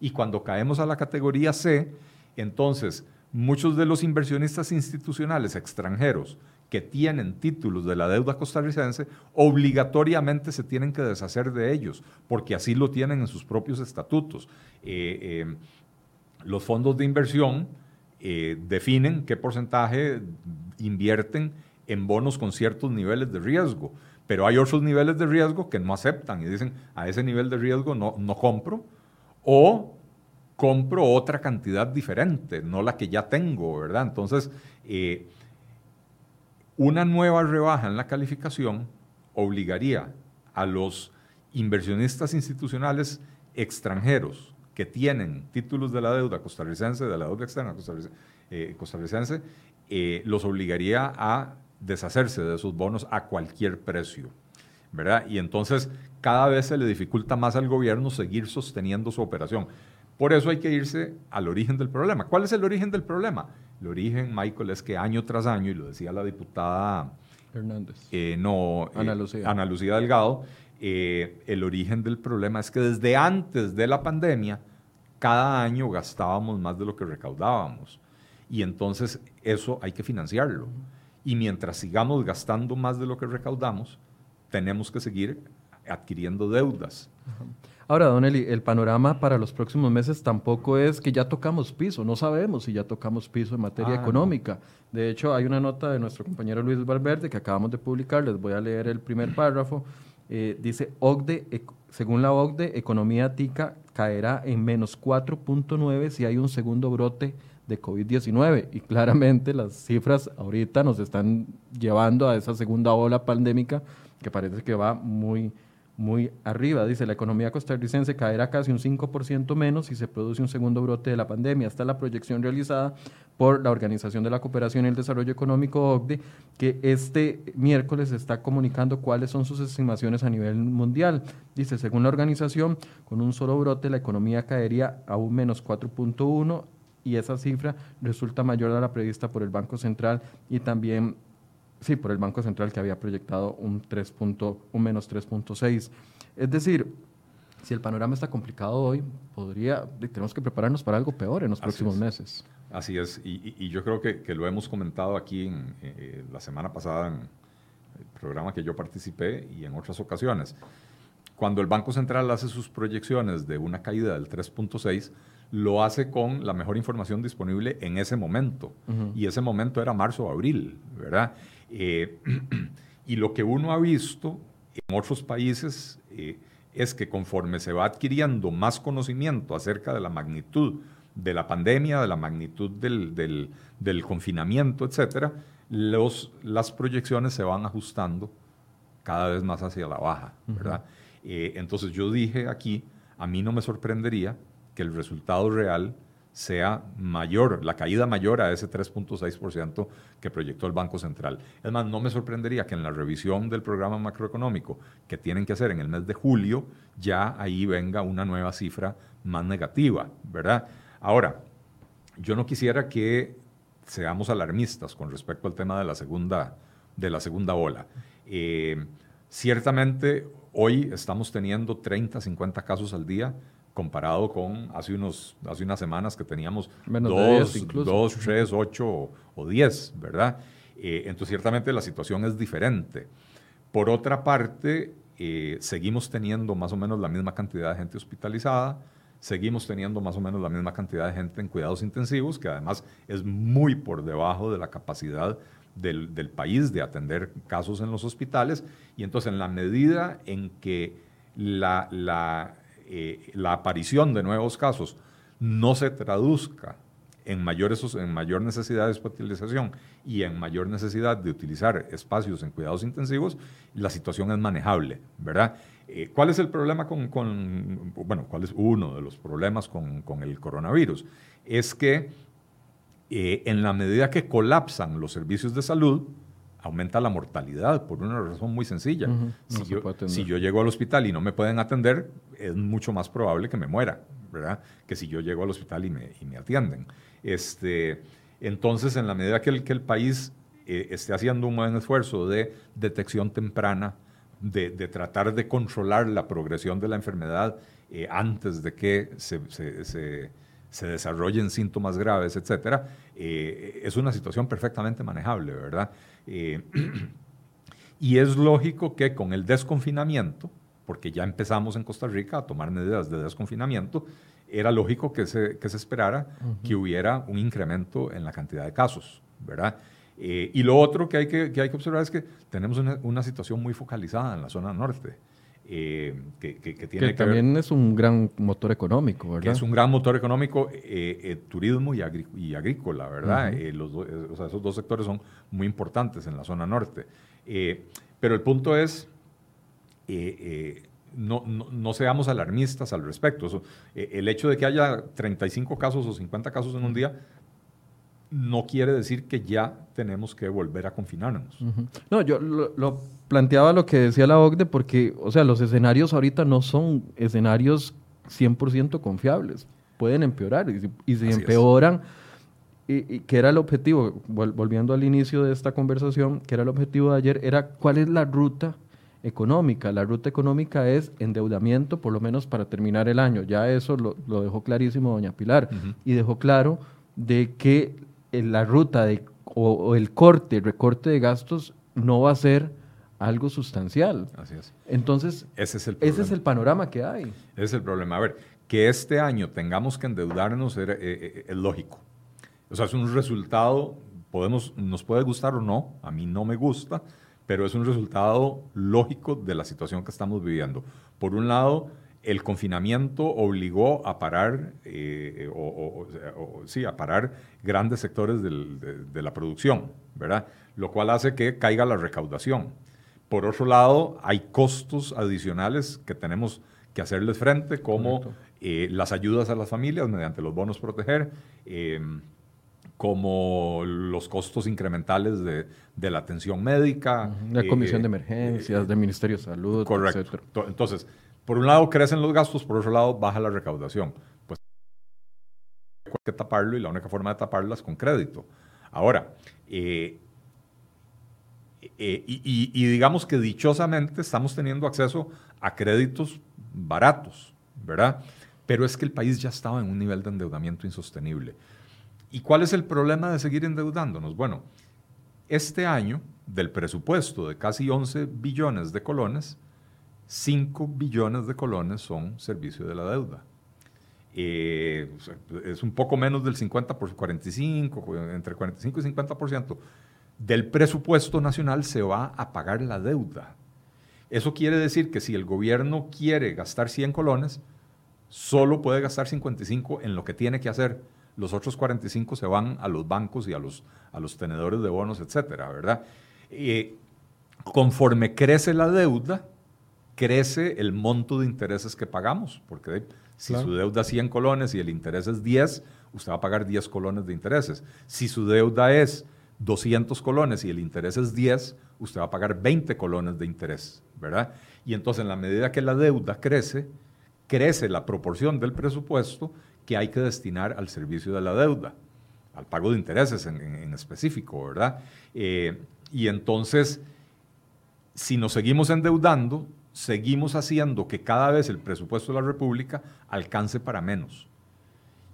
Y cuando caemos a la categoría C, entonces muchos de los inversionistas institucionales extranjeros que tienen títulos de la deuda costarricense, obligatoriamente se tienen que deshacer de ellos, porque así lo tienen en sus propios estatutos. Eh, eh, los fondos de inversión eh, definen qué porcentaje invierten en bonos con ciertos niveles de riesgo, pero hay otros niveles de riesgo que no aceptan y dicen, a ese nivel de riesgo no, no compro, o compro otra cantidad diferente, no la que ya tengo, ¿verdad? Entonces, una nueva rebaja en la calificación obligaría a los inversionistas institucionales extranjeros que tienen títulos de la deuda costarricense, de la deuda externa costarricense, eh, eh, los obligaría a deshacerse de esos bonos a cualquier precio. ¿verdad? Y entonces cada vez se le dificulta más al gobierno seguir sosteniendo su operación. Por eso hay que irse al origen del problema. ¿Cuál es el origen del problema? El origen, Michael, es que año tras año, y lo decía la diputada Hernández. Eh, no, Ana, eh, Lucía. Ana Lucía Delgado, eh, el origen del problema es que desde antes de la pandemia, cada año gastábamos más de lo que recaudábamos. Y entonces eso hay que financiarlo. Y mientras sigamos gastando más de lo que recaudamos, tenemos que seguir adquiriendo deudas. Ahora, Don Eli, el panorama para los próximos meses tampoco es que ya tocamos piso, no sabemos si ya tocamos piso en materia Ah, económica. De hecho, hay una nota de nuestro compañero Luis Valverde que acabamos de publicar, les voy a leer el primer párrafo. Eh, dice, OCDE, ec- según la OCDE, economía tica caerá en menos 4.9 si hay un segundo brote de COVID-19. Y claramente las cifras ahorita nos están llevando a esa segunda ola pandémica que parece que va muy muy arriba. Dice, la economía costarricense caerá casi un 5% menos si se produce un segundo brote de la pandemia. Esta es la proyección realizada por la Organización de la Cooperación y el Desarrollo Económico, OCDE, que este miércoles está comunicando cuáles son sus estimaciones a nivel mundial. Dice, según la organización, con un solo brote la economía caería a un menos 4.1 y esa cifra resulta mayor a la prevista por el Banco Central y también Sí, por el Banco Central que había proyectado un, 3 punto- un menos 3.6. Es decir, si el panorama está complicado hoy, podría, tenemos que prepararnos para algo peor en los Así próximos es. meses. Así es, y, y- y yo creo que, que lo hemos comentado aquí en, eh, la semana pasada en el programa que yo participé y en otras ocasiones. Cuando el Banco Central hace sus proyecciones de una caída del 3.6, lo hace con la mejor información disponible en ese momento. Y ese momento era marzo o abril, ¿verdad? Eh, y lo que uno ha visto en otros países eh, es que conforme se va adquiriendo más conocimiento acerca de la magnitud de la pandemia, de la magnitud del, del- del confinamiento, etcétera, los, las proyecciones se van ajustando cada vez más hacia la baja, ¿verdad? Eh, entonces yo dije aquí, a mí no me sorprendería que el resultado real sea mayor, la caída mayor a ese 3.6% que proyectó el Banco Central. Es más, no me sorprendería que en la revisión del programa macroeconómico que tienen que hacer en el mes de julio, ya ahí venga una nueva cifra más negativa, ¿verdad? Ahora, yo no quisiera que seamos alarmistas con respecto al tema de la segunda, de la segunda ola. Eh, ciertamente, hoy estamos teniendo 30, 50 casos al día, comparado con hace, unos, hace unas semanas que teníamos Menos de 10 dos, incluso. dos, tres, ocho o, o diez, ¿verdad? Eh, entonces, ciertamente la situación es diferente. Por otra parte, eh, seguimos teniendo más o menos la misma cantidad de gente hospitalizada, seguimos teniendo más o menos la misma cantidad de gente en cuidados intensivos, que además es muy por debajo de la capacidad del, del país de atender casos en los hospitales. Y entonces, en la medida en que la, la, eh, la aparición de nuevos casos no se traduzca en, en mayor necesidad de hospitalización y en mayor necesidad de utilizar espacios en cuidados intensivos, la situación es manejable, ¿verdad? Eh, ¿Cuál es el problema con, con- bueno, cuál es uno de los problemas con, con el coronavirus? Es que eh, en la medida que colapsan los servicios de salud, aumenta la mortalidad por una razón muy sencilla. si, yo, si, yo, llego al hospital y no me pueden atender, es mucho más probable que me muera, ¿verdad? Que si yo llego al hospital y me, y me atienden. Este, entonces, en la medida que el, que el país eh, esté haciendo un buen esfuerzo de detección temprana, de, de, tratar de controlar la progresión de la enfermedad eh, antes de que se, se, se, desarrollen síntomas graves, etcétera, eh, es una situación perfectamente manejable, ¿verdad? y es lógico que con el desconfinamiento, porque ya empezamos en Costa Rica a tomar medidas de desconfinamiento, era lógico que se, que se esperara que hubiera un incremento en la cantidad de casos, ¿verdad? Eh, y lo otro que hay que, que, hay que observar es que tenemos una, una, situación muy focalizada en la zona norte. Eh, que, que, tiene que, también es un gran motor económico, ¿verdad? Que es un gran motor económico, eh, turismo y, y, agrícola, ¿verdad? los o sea, esos dos sectores son muy importantes en la zona norte. pero el punto es, no, no, no, seamos alarmistas al respecto. el hecho de que haya 35 casos o 50 casos en un día no quiere decir que ya tenemos que volver a confinarnos. No, yo lo, planteaba lo que decía la OCDE porque, o sea, los escenarios ahorita no son escenarios 100% confiables, pueden empeorar y si, empeoran, y, que era el objetivo, volviendo al inicio de esta conversación, que era el objetivo de ayer, era cuál es la ruta económica. La ruta económica es endeudamiento, por lo menos para terminar el año. Ya eso lo, dejó clarísimo doña Pilar y dejó claro de que la ruta de, o, el corte, el recorte de gastos no va a ser algo sustancial. Así es. Entonces, ese es el, ese es el panorama que hay. Ese es el problema. A ver, que este año tengamos que endeudarnos es, eh, eh, es lógico. O sea, es un resultado, podemos, nos puede gustar o no, a mí no me gusta, pero es un resultado lógico de la situación que estamos viviendo. Por un lado, el confinamiento obligó a parar, eh, o, sí, a parar grandes sectores de, la producción, ¿verdad? Lo cual hace que caiga la recaudación. Por otro lado, hay costos adicionales que tenemos que hacerles frente, como eh, las ayudas a las familias mediante los bonos proteger, em, como los costos incrementales de, la atención médica. La Comisión de eh, Emergencias, del Ministerio de Salud, correcto. Entonces, por un lado crecen los gastos, por otro lado baja la recaudación. Pues hay que taparlo y la única forma de taparlo es con crédito. Ahora, eh, eh, y, digamos que dichosamente estamos teniendo acceso a créditos baratos, ¿verdad? Pero es que el país ya estaba en un nivel de endeudamiento insostenible. ¿Y cuál es el problema de seguir endeudándonos? Bueno, este año, del presupuesto de casi 11 billones de colones, 5 billones de colones son servicio de la deuda. Eh, es un poco menos del 50 por 45, entre 45 y 50% del presupuesto nacional se va a pagar la deuda. Eso quiere decir que si el gobierno quiere gastar 100 colones, solo puede gastar 55 en lo que tiene que hacer. Los otros 45 se van a los bancos y a los, a los tenedores de bonos, etcétera, ¿verdad? Eh, conforme crece la deuda, crece el monto de intereses que pagamos, porque si su deuda es 100 colones y el interés es 10, usted va a pagar 10 colones de intereses. Si su deuda es 200 colones y el interés es 10, usted va a pagar 20 colones de interés, ¿verdad? Y entonces en la medida que la deuda crece, crece la proporción del presupuesto que hay que destinar al servicio de la deuda, al pago de intereses en, específico, ¿verdad? Eh, y entonces, si nos seguimos endeudando, seguimos haciendo que cada vez el presupuesto de la República alcance para menos.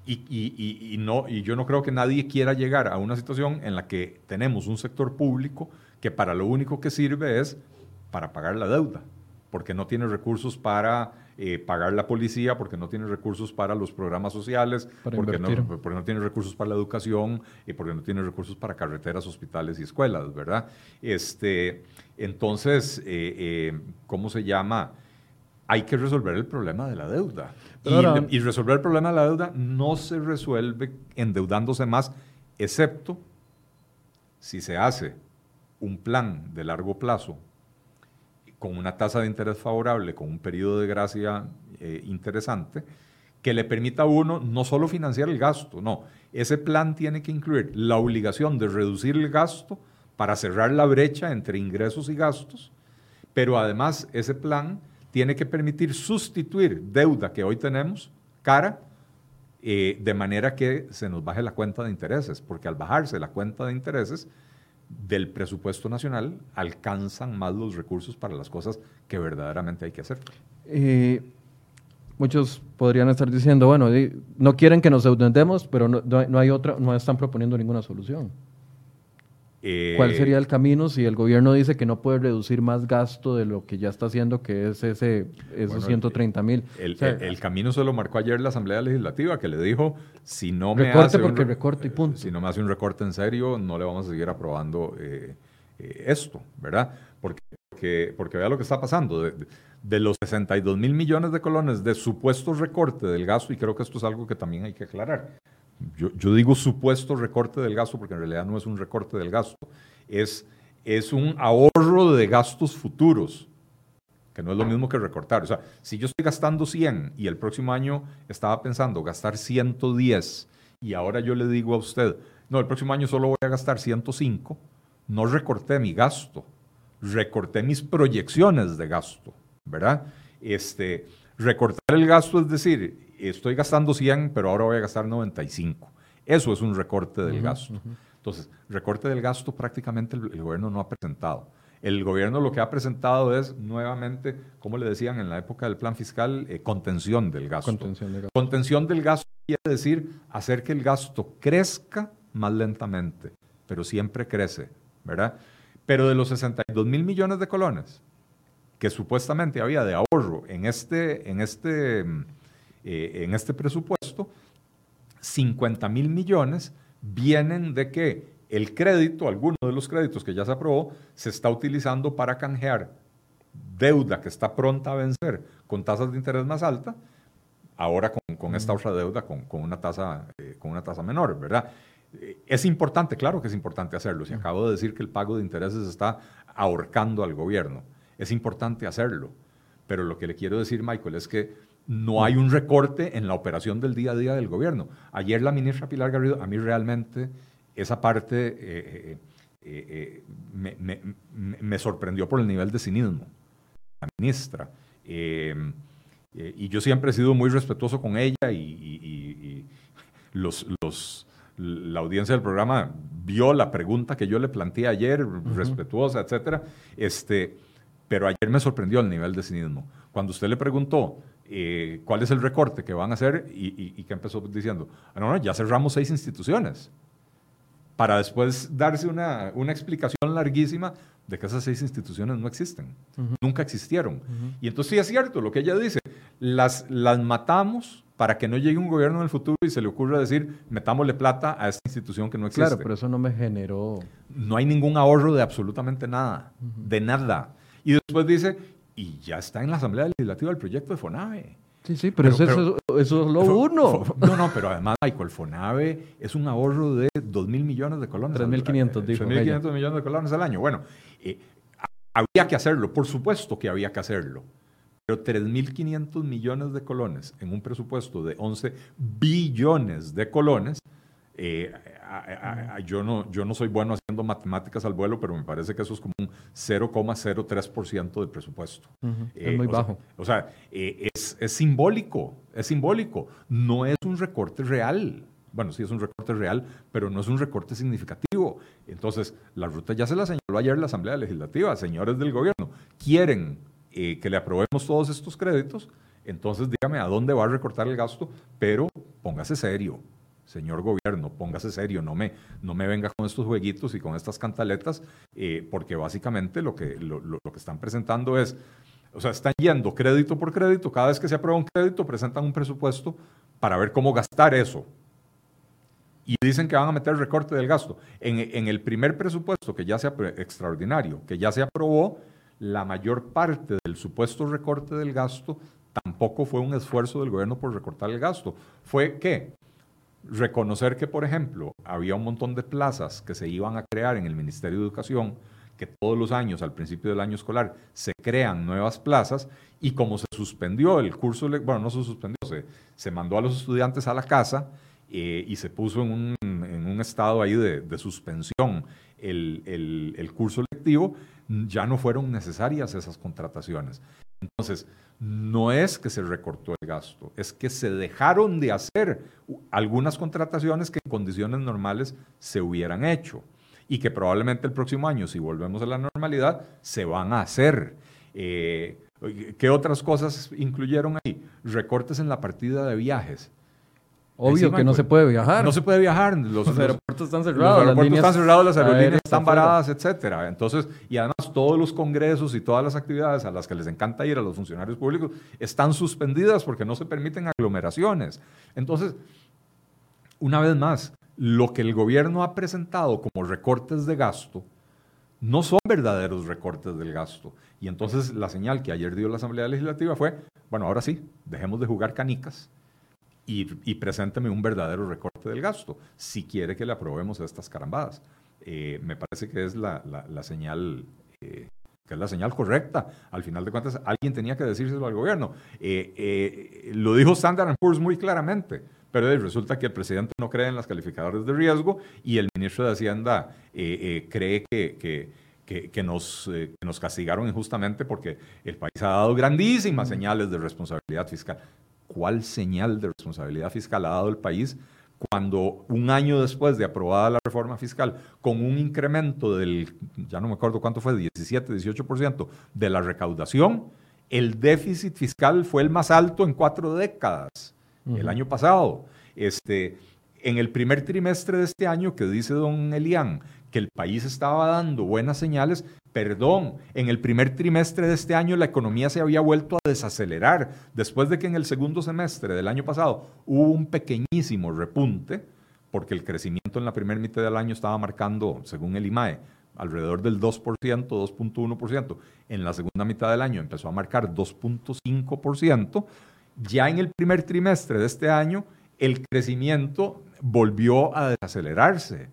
Y, no, y yo no creo que nadie quiera llegar a una situación en la que tenemos un sector público que para lo único que sirve es para pagar la deuda, porque no tiene recursos para eh, pagar la policía, porque no tiene recursos para los programas sociales, porque no, porque no, tiene recursos para la educación, y porque no tiene recursos para carreteras, hospitales y escuelas, ¿verdad? Este, entonces, eh, eh, ¿cómo se llama? Hay que resolver el problema de la deuda. y, resolver el problema de la deuda no se resuelve endeudándose más, excepto si se hace un plan de largo plazo con una tasa de interés favorable, con un periodo de gracia eh, interesante, que le permita a uno no solo financiar el gasto, no, ese plan tiene que incluir la obligación de reducir el gasto para cerrar la brecha entre ingresos y gastos, pero además ese plan tiene que permitir sustituir deuda que hoy tenemos cara eh, de manera que se nos baje la cuenta de intereses, porque al bajarse la cuenta de intereses del presupuesto nacional alcanzan más los recursos para las cosas que verdaderamente hay que hacer. Eh, muchos podrían estar diciendo, bueno, no quieren que nos endeudemos, pero no, hay otra, no están proponiendo ninguna solución. ¿Cuál eh, sería el camino si el gobierno dice que no puede reducir más gasto de lo que ya está haciendo, que es ese, esos 130 mil? El, camino se lo marcó ayer la Asamblea Legislativa, que le dijo, si no me recorte porque recorte y punto. Si no me hace un recorte en serio, no le vamos a seguir aprobando eh, eh, esto, ¿verdad? Porque, porque, porque, vea lo que está pasando. De, de los 62 mil millones de colones de supuesto recorte del gasto, y creo que esto es algo que también hay que aclarar yo, digo supuesto recorte del gasto porque en realidad no es un recorte del gasto, es, es un ahorro de gastos futuros, que no es lo mismo que recortar. O sea, si yo estoy gastando 100 y el próximo año estaba pensando gastar 110 y ahora yo le digo a usted, no, el próximo año solo voy a gastar 105, no recorté mi gasto, recorté mis proyecciones de gasto, ¿verdad? Este, recortar el gasto es decir, estoy gastando 100, pero ahora voy a gastar 95. Eso es un recorte del gasto. Entonces, recorte del gasto prácticamente el, gobierno no ha presentado. El gobierno lo que ha presentado es nuevamente, como le decían en la época del plan fiscal, eh, contención del gasto. Contención del gasto. Contención del gasto quiere decir hacer que el gasto crezca más lentamente, pero siempre crece, ¿verdad? Pero de los 62 mil millones de colones que supuestamente había de ahorro en este, en este eh, en este presupuesto, 50 mil millones vienen de que el crédito, alguno de los créditos que ya se aprobó, se está utilizando para canjear deuda que está pronta a vencer con tasas de interés más alta, ahora con, esta otra deuda con, una tasa, eh, con una tasa menor, ¿verdad? Eh, es importante, claro que es importante hacerlo. Si acabo de decir que el pago de intereses está ahorcando al gobierno, es importante hacerlo. Pero lo que le quiero decir, Michael, es que no hay un recorte en la operación del día a día del gobierno. Ayer la ministra Pilar Garrido, a mí realmente esa parte eh, eh, eh, me, sorprendió por el nivel de cinismo. La ministra. y yo siempre he sido muy respetuoso con ella y, los, la audiencia del programa vio la pregunta que yo le planteé ayer, respetuosa, etcétera. Este, pero ayer me sorprendió el nivel de cinismo. Cuando usted le preguntó eh, cuál es el recorte que van a hacer y, que empezó diciendo, ah, no, no, ya cerramos seis instituciones, para después darse una, una explicación larguísima de que esas seis instituciones no existen, nunca existieron. Y entonces sí es cierto lo que ella dice, las, las matamos para que no llegue un gobierno en el futuro y se le ocurra decir, metámosle plata a esta institución que no existe. Claro, pero eso no me generó... No hay ningún ahorro de absolutamente nada, de nada. Y después dice, y ya está en la Asamblea Legislativa el proyecto de FONAVE. Sí, sí, pero, eso, es lo uno. no, no, pero además, Michael, FONAVE es un ahorro de 2 mil millones de colones. 3.500, dijo. 3.500 millones de colones al año. Bueno, eh, había que hacerlo, por supuesto que había que hacerlo. Pero 3.500 millones de colones en un presupuesto de 11 billones de colones, eh, yo, no, yo no soy bueno haciendo matemáticas al vuelo, pero me parece que eso es como un 0,03% del presupuesto. es eh, muy bajo. o sea, eh, es, es, simbólico, es simbólico. No es un recorte real. Bueno, sí es un recorte real, pero no es un recorte significativo. Entonces, la ruta ya se la señaló ayer la Asamblea Legislativa. Señores del gobierno, quieren eh, que le aprobemos todos estos créditos, entonces dígame a dónde va a recortar el gasto, pero póngase serio señor gobierno, póngase serio, no me, no me venga con estos jueguitos y con estas cantaletas, eh, porque básicamente lo que, lo, que están presentando es, o sea, están yendo crédito por crédito, cada vez que se aprueba un crédito presentan un presupuesto para ver cómo gastar eso. Y dicen que van a meter recorte del gasto. En, en el primer presupuesto que ya se extraordinario, que ya se aprobó, la mayor parte del supuesto recorte del gasto tampoco fue un esfuerzo del gobierno por recortar el gasto. Fue que reconocer que, por ejemplo, había un montón de plazas que se iban a crear en el Ministerio de Educación, que todos los años, al principio del año escolar, se crean nuevas plazas y como se suspendió el curso, bueno, no se suspendió, se, se mandó a los estudiantes a la casa eh, y se puso en un, en un estado ahí de, de, suspensión el, el curso lectivo, ya no fueron necesarias esas contrataciones. Entonces, no es que se recortó el gasto, es que se dejaron de hacer algunas contrataciones que en condiciones normales se hubieran hecho y que probablemente el próximo año, si volvemos a la normalidad, se van a hacer. Eh, ¿Qué otras cosas incluyeron ahí? Recortes en la partida de viajes. Obvio que no se puede viajar. No se puede viajar. Los, aeropuertos están cerrados. Los aeropuertos están cerrados, las aerolíneas están paradas, etcétera. Entonces, y además todos los congresos y todas las actividades a las que les encanta ir a los funcionarios públicos están suspendidas porque no se permiten aglomeraciones. Entonces, una vez más, lo que el gobierno ha presentado como recortes de gasto no son verdaderos recortes del gasto. Y entonces la señal que ayer dio la Asamblea Legislativa fue, bueno, ahora sí, dejemos de jugar canicas y, presénteme un verdadero recorte del gasto, si quiere que le aprobemos estas carambadas. Eh, me parece que es la, señal... Eh, que es la señal correcta. Al final de cuentas, alguien tenía que decírselo al gobierno. Eh, lo dijo Standard Poor's muy claramente, pero resulta que el presidente no cree en las calificadoras de riesgo y el ministro de Hacienda cree que, que, nos, nos castigaron injustamente porque el país ha dado grandísimas señales de responsabilidad fiscal cuál señal de responsabilidad fiscal ha dado el país cuando un año después de aprobada la reforma fiscal, con un incremento del, ya no me acuerdo cuánto fue, 17, 18% de la recaudación, el déficit fiscal fue el más alto en cuatro décadas, el año pasado. Este, en el primer trimestre de este año, que dice don Elian, que el país estaba dando buenas señales, perdón, en el primer trimestre de este año la economía se había vuelto a desacelerar, después de que en el segundo semestre del año pasado hubo un pequeñísimo repunte, porque el crecimiento en la primera mitad del año estaba marcando, según el IMAE, alrededor del 2%, 2.1%. En la segunda mitad del año empezó a marcar 2.5%. Ya en el primer trimestre de este año, el crecimiento volvió a desacelerarse,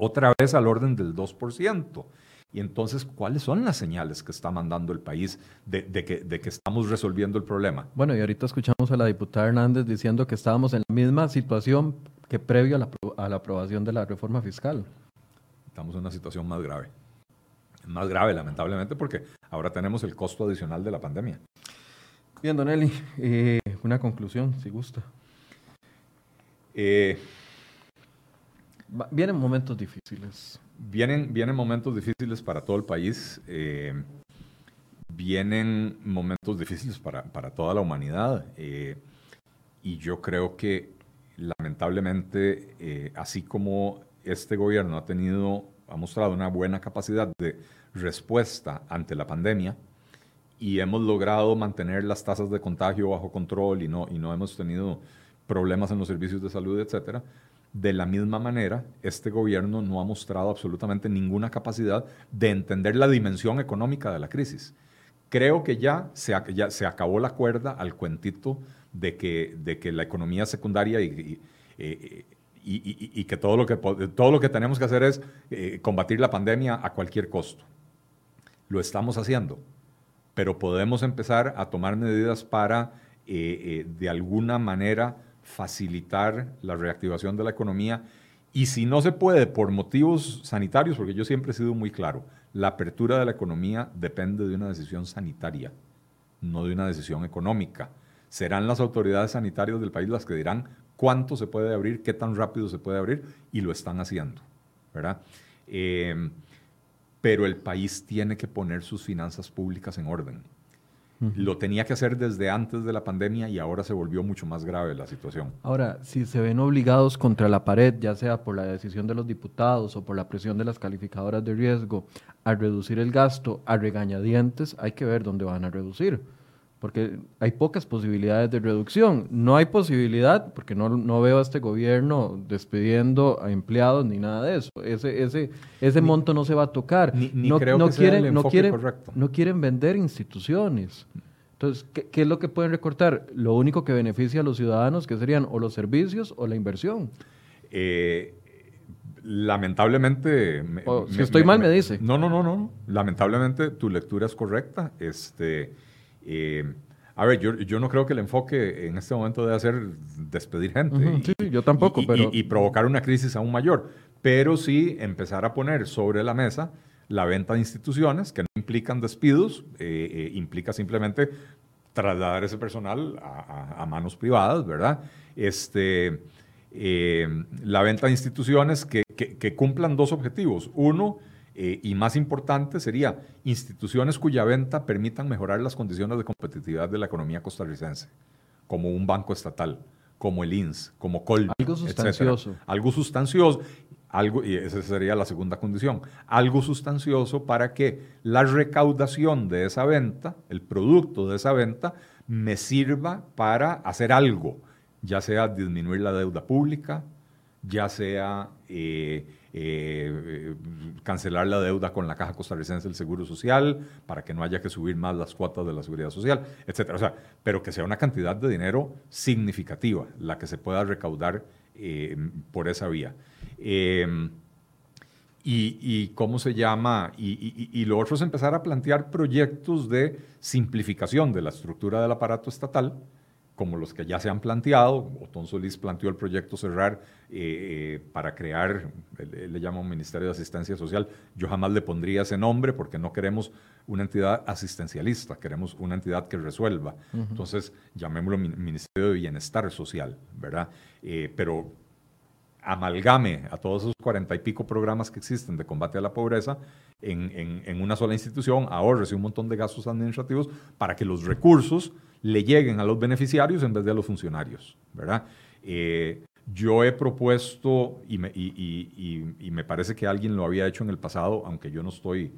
otra vez al orden del 2%. Y entonces, ¿cuáles son las señales que está mandando el país de, que, de, que, estamos resolviendo el problema? Bueno, y ahorita escuchamos a la diputada Hernández diciendo que estábamos en la misma situación que previo a la, a la aprobación de la reforma fiscal. Estamos en una situación más grave. Más grave, lamentablemente, porque ahora tenemos el costo adicional de la pandemia. Bien, Don Eli, eh, una conclusión, si gusta. Eh, Vienen momentos difíciles. Vienen, vienen momentos difíciles para todo el país. Eh, vienen momentos difíciles para, para toda la humanidad. Eh, y yo creo que lamentablemente, eh, así como este gobierno ha tenido, ha mostrado una buena capacidad de respuesta ante la pandemia y hemos logrado mantener las tasas de contagio bajo control y no, y no hemos tenido problemas en los servicios de salud, etcétera, de la misma manera, este gobierno no ha mostrado absolutamente ninguna capacidad de entender la dimensión económica de la crisis. Creo que ya se, acabó la cuerda al cuentito de que, la economía secundaria y, y, que, todo lo que todo lo que tenemos que hacer es eh, combatir la pandemia a cualquier costo. Lo estamos haciendo, pero podemos empezar a tomar medidas para, eh, eh, de alguna manera, facilitar la reactivación de la economía y si no se puede por motivos sanitarios, porque yo siempre he sido muy claro, la apertura de la economía depende de una decisión sanitaria, no de una decisión económica. Serán las autoridades sanitarias del país las que dirán cuánto se puede abrir, qué tan rápido se puede abrir, y lo están haciendo, ¿verdad? Eh, pero el país tiene que poner sus finanzas públicas en orden. Lo tenía que hacer desde antes de la pandemia y ahora se volvió mucho más grave la situación. Ahora, si se ven obligados contra la pared, ya sea por la decisión de los diputados o por la presión de las calificadoras de riesgo, a reducir el gasto a regañadientes, hay que ver dónde van a reducir. Porque hay pocas posibilidades de reducción. No hay posibilidad, porque no, no veo a este gobierno despidiendo a empleados ni nada de eso. Ese, ese, ese monto no se va a tocar. Ni, no, creo que quieren, el no quieren, correcto. No quieren vender instituciones. Entonces, ¿qué, es lo que pueden recortar? Lo único que beneficia a los ciudadanos, que serían o los servicios o la inversión. Eh, lamentablemente... si estoy mal, me, dice. No, no, no, no. Lamentablemente tu lectura es correcta. Este, eh, a ver, yo, yo, no creo que el enfoque en este momento debe ser despedir gente. sí, yo tampoco, y, pero... Y, provocar una crisis aún mayor. pero sí empezar a poner sobre la mesa la venta de instituciones que no implican despidos, eh, eh, implica simplemente trasladar ese personal a, manos privadas, ¿verdad? Este, eh, la venta de instituciones que, cumplan dos objetivos. Uno, y más importante, sería instituciones cuya venta permitan mejorar las condiciones de competitividad de la economía costarricense, como un banco estatal, como el INS, como Colby. Algo sustancioso. Algo sustancioso algo, y esa sería la segunda condición, algo sustancioso para que la recaudación de esa venta, el producto de esa venta, me sirva para hacer algo, ya sea disminuir la deuda pública, ya sea eh, eh, cancelar la deuda con la Caja Costarricense del Seguro Social, para que no haya que subir más las cuotas de la seguridad social, etc. O sea, pero que sea una cantidad de dinero significativa la que se pueda recaudar eh, por esa vía. Em, y, cómo se llama, y, lo otro es empezar a plantear proyectos de simplificación de la estructura del aparato estatal, como los que ya se han planteado. Otón Solís planteó el proyecto Cerrar eh, eh, para crear, él, le llama un Ministerio de Asistencia Social. Yo jamás le pondría ese nombre porque no queremos una entidad asistencialista, queremos una entidad que resuelva. Entonces, llamémoslo Ministerio de Bienestar Social, ¿verdad? Eh, pero amalgame a todos esos cuarenta y pico programas que existen de combate a la pobreza en, una sola institución, ahorres un montón de gastos administrativos para que los recursos le lleguen a los beneficiarios en vez de a los funcionarios, ¿verdad? Eh, yo he propuesto, y me, parece que alguien lo había hecho en el pasado, aunque yo no estoy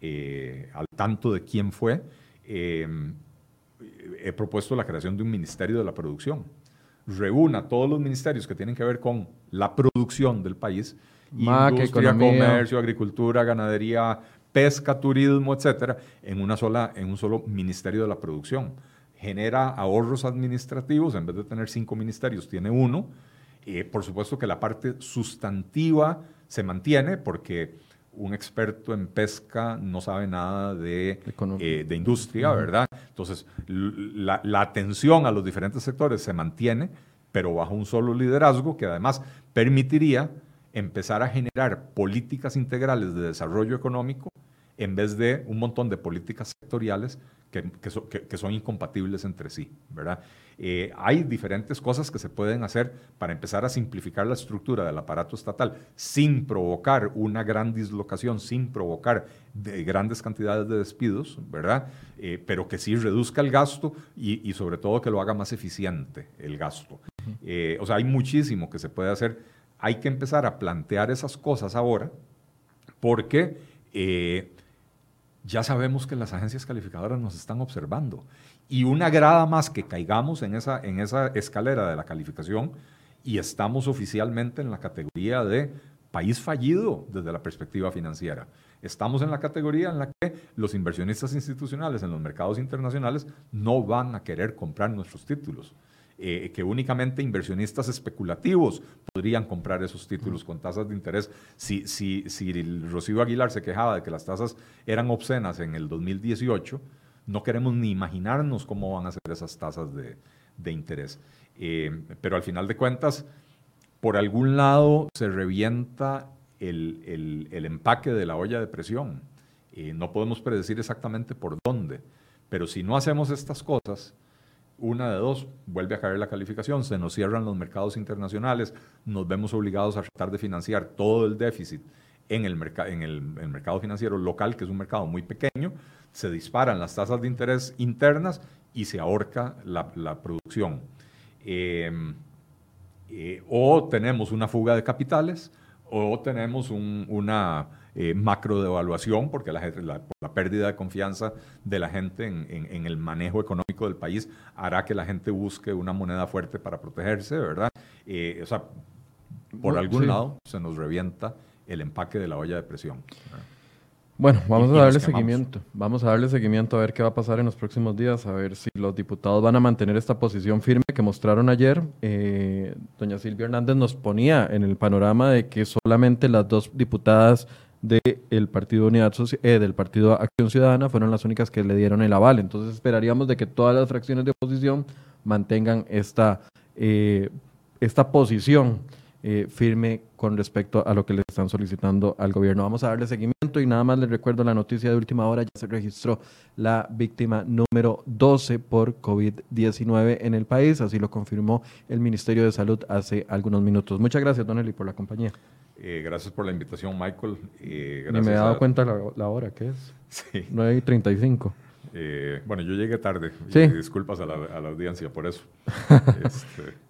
eh, al tanto de quién fue, eh, he propuesto la creación de un ministerio de la producción reúna todos los ministerios que tienen que ver con la producción del país, industria, comercio, agricultura, ganadería, pesca, turismo, etcétera, en una sola, en un solo ministerio de la producción. Genera ahorros administrativos, en vez de tener cinco ministerios, tiene uno. Eh, por supuesto que la parte sustantiva se mantiene porque un experto en pesca no sabe nada de, eh, de industria, ¿verdad? Entonces, la, atención a los diferentes sectores se mantiene, pero bajo un solo liderazgo que además permitiría empezar a generar políticas integrales de desarrollo económico en vez de un montón de políticas sectoriales que, que son incompatibles entre sí, ¿verdad? Eh, hay diferentes cosas que se pueden hacer para empezar a simplificar la estructura del aparato estatal sin provocar una gran dislocación, sin provocar grandes cantidades de despidos, ¿verdad? Eh, pero que sí reduzca el gasto y, sobre todo que lo haga más eficiente el gasto. Eh, o sea, hay muchísimo que se puede hacer. Hay que empezar a plantear esas cosas ahora porque ya sabemos que las agencias calificadoras nos están observando y una grada más que caigamos en esa, en esa escalera de la calificación y estamos oficialmente en la categoría de país fallido desde la perspectiva financiera. Estamos en la categoría en la que los inversionistas institucionales en los mercados internacionales no van a querer comprar nuestros títulos. Eh, que únicamente inversionistas especulativos podrían comprar esos títulos con tasas de interés. Si, si, si Rocío Aguilar se quejaba de que las tasas eran obscenas en el 2018, no queremos ni imaginarnos cómo van a ser esas tasas de, interés. Eh, pero al final de cuentas, por algún lado se revienta el, empaque de la olla de presión. Eh, no podemos predecir exactamente por dónde, pero si no hacemos estas cosas, una de dos, vuelve a caer la calificación, se nos cierran los mercados internacionales, nos vemos obligados a tratar de financiar todo el déficit en el, en el mercado financiero local, que es un mercado muy pequeño, se disparan las tasas de interés internas y se ahorca la, producción. Em, eh, o tenemos una fuga de capitales o tenemos una eh, macro devaluación porque la, la, pérdida de confianza de la gente en, el manejo económico del país hará que la gente busque una moneda fuerte para protegerse, ¿verdad? Eh, o sea, por algún lado se nos revienta el empaque de la olla de presión. Bueno, vamos a darle seguimiento. Vamos a darle seguimiento a ver qué va a pasar en los próximos días, a ver si los diputados van a mantener esta posición firme que mostraron ayer. Eh, doña Silvia Hernández nos ponía en el panorama de que solamente las dos diputadas del Partido Unidad eh, del Partido Acción Ciudadana fueron las únicas que le dieron el aval. Entonces esperaríamos de que todas las fracciones de oposición mantengan esta, eh, esta posición. Eh, firme con respecto a lo que le están solicitando al gobierno. Vamos a darle seguimiento y nada más les recuerdo la noticia de última hora, ya se registró la víctima número 12 por COVID-19 en el país, así lo confirmó el Ministerio de Salud hace algunos minutos. Muchas gracias, Don Eli, por la compañía. Eh, gracias por la invitación, Michael. Eh, Ni me he dado cuenta la, la, hora que es. Sí. 9 y 35. Eh, bueno, yo llegué tarde. disculpas a la, a la, audiencia por eso. este,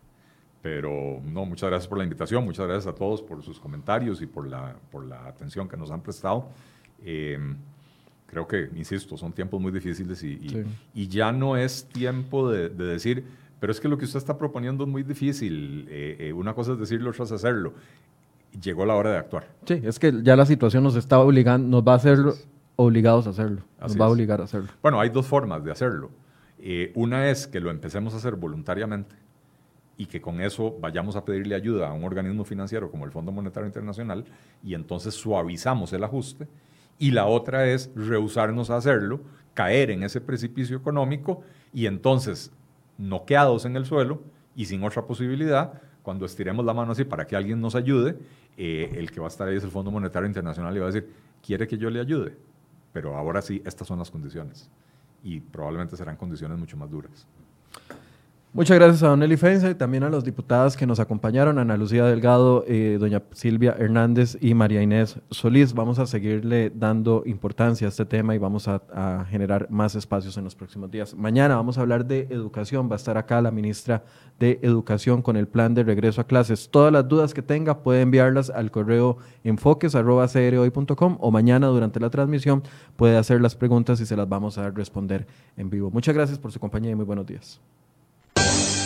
pero no, muchas gracias por la invitación, muchas gracias a todos por sus comentarios y por la, por la atención que nos han prestado. Eh, creo que, insisto, son tiempos muy difíciles y, y, ya no es tiempo de, de, decir, pero es que lo que usted está proponiendo es muy difícil. Eh, una cosa es decirlo, otra es hacerlo. Llegó la hora de actuar. Sí, es que ya la situación nos está obligando, nos va a hacer obligados a hacerlo. Nos va a obligar a hacerlo. Bueno, hay dos formas de hacerlo. Eh, una es que lo empecemos a hacer voluntariamente y que con eso vayamos a pedirle ayuda a un organismo financiero como el Fondo Monetario Internacional y entonces suavizamos el ajuste. Y la otra es rehusarnos a hacerlo, caer en ese precipicio económico y entonces, noqueados en el suelo y sin otra posibilidad, cuando estiremos la mano así para que alguien nos ayude, eh, el que va a estar ahí es el Fondo Monetario Internacional y va a decir, ¿quiere que yo le ayude? pero ahora sí, estas son las condiciones y probablemente serán condiciones mucho más duras. Muchas gracias a Don Eli Fenza y también a los diputadas que nos acompañaron, Ana Lucía Delgado, eh, doña Silvia Hernández y María Inés Solís. Vamos a seguirle dando importancia a este tema y vamos a, generar más espacios en los próximos días. Mañana vamos a hablar de educación. Va a estar acá la ministra de Educación con el plan de regreso a clases. Todas las dudas que tenga puede enviarlas al correo enfoques.com o mañana durante la transmisión puede hacer las preguntas y se las vamos a responder en vivo. Muchas gracias por su compañía y muy buenos días. you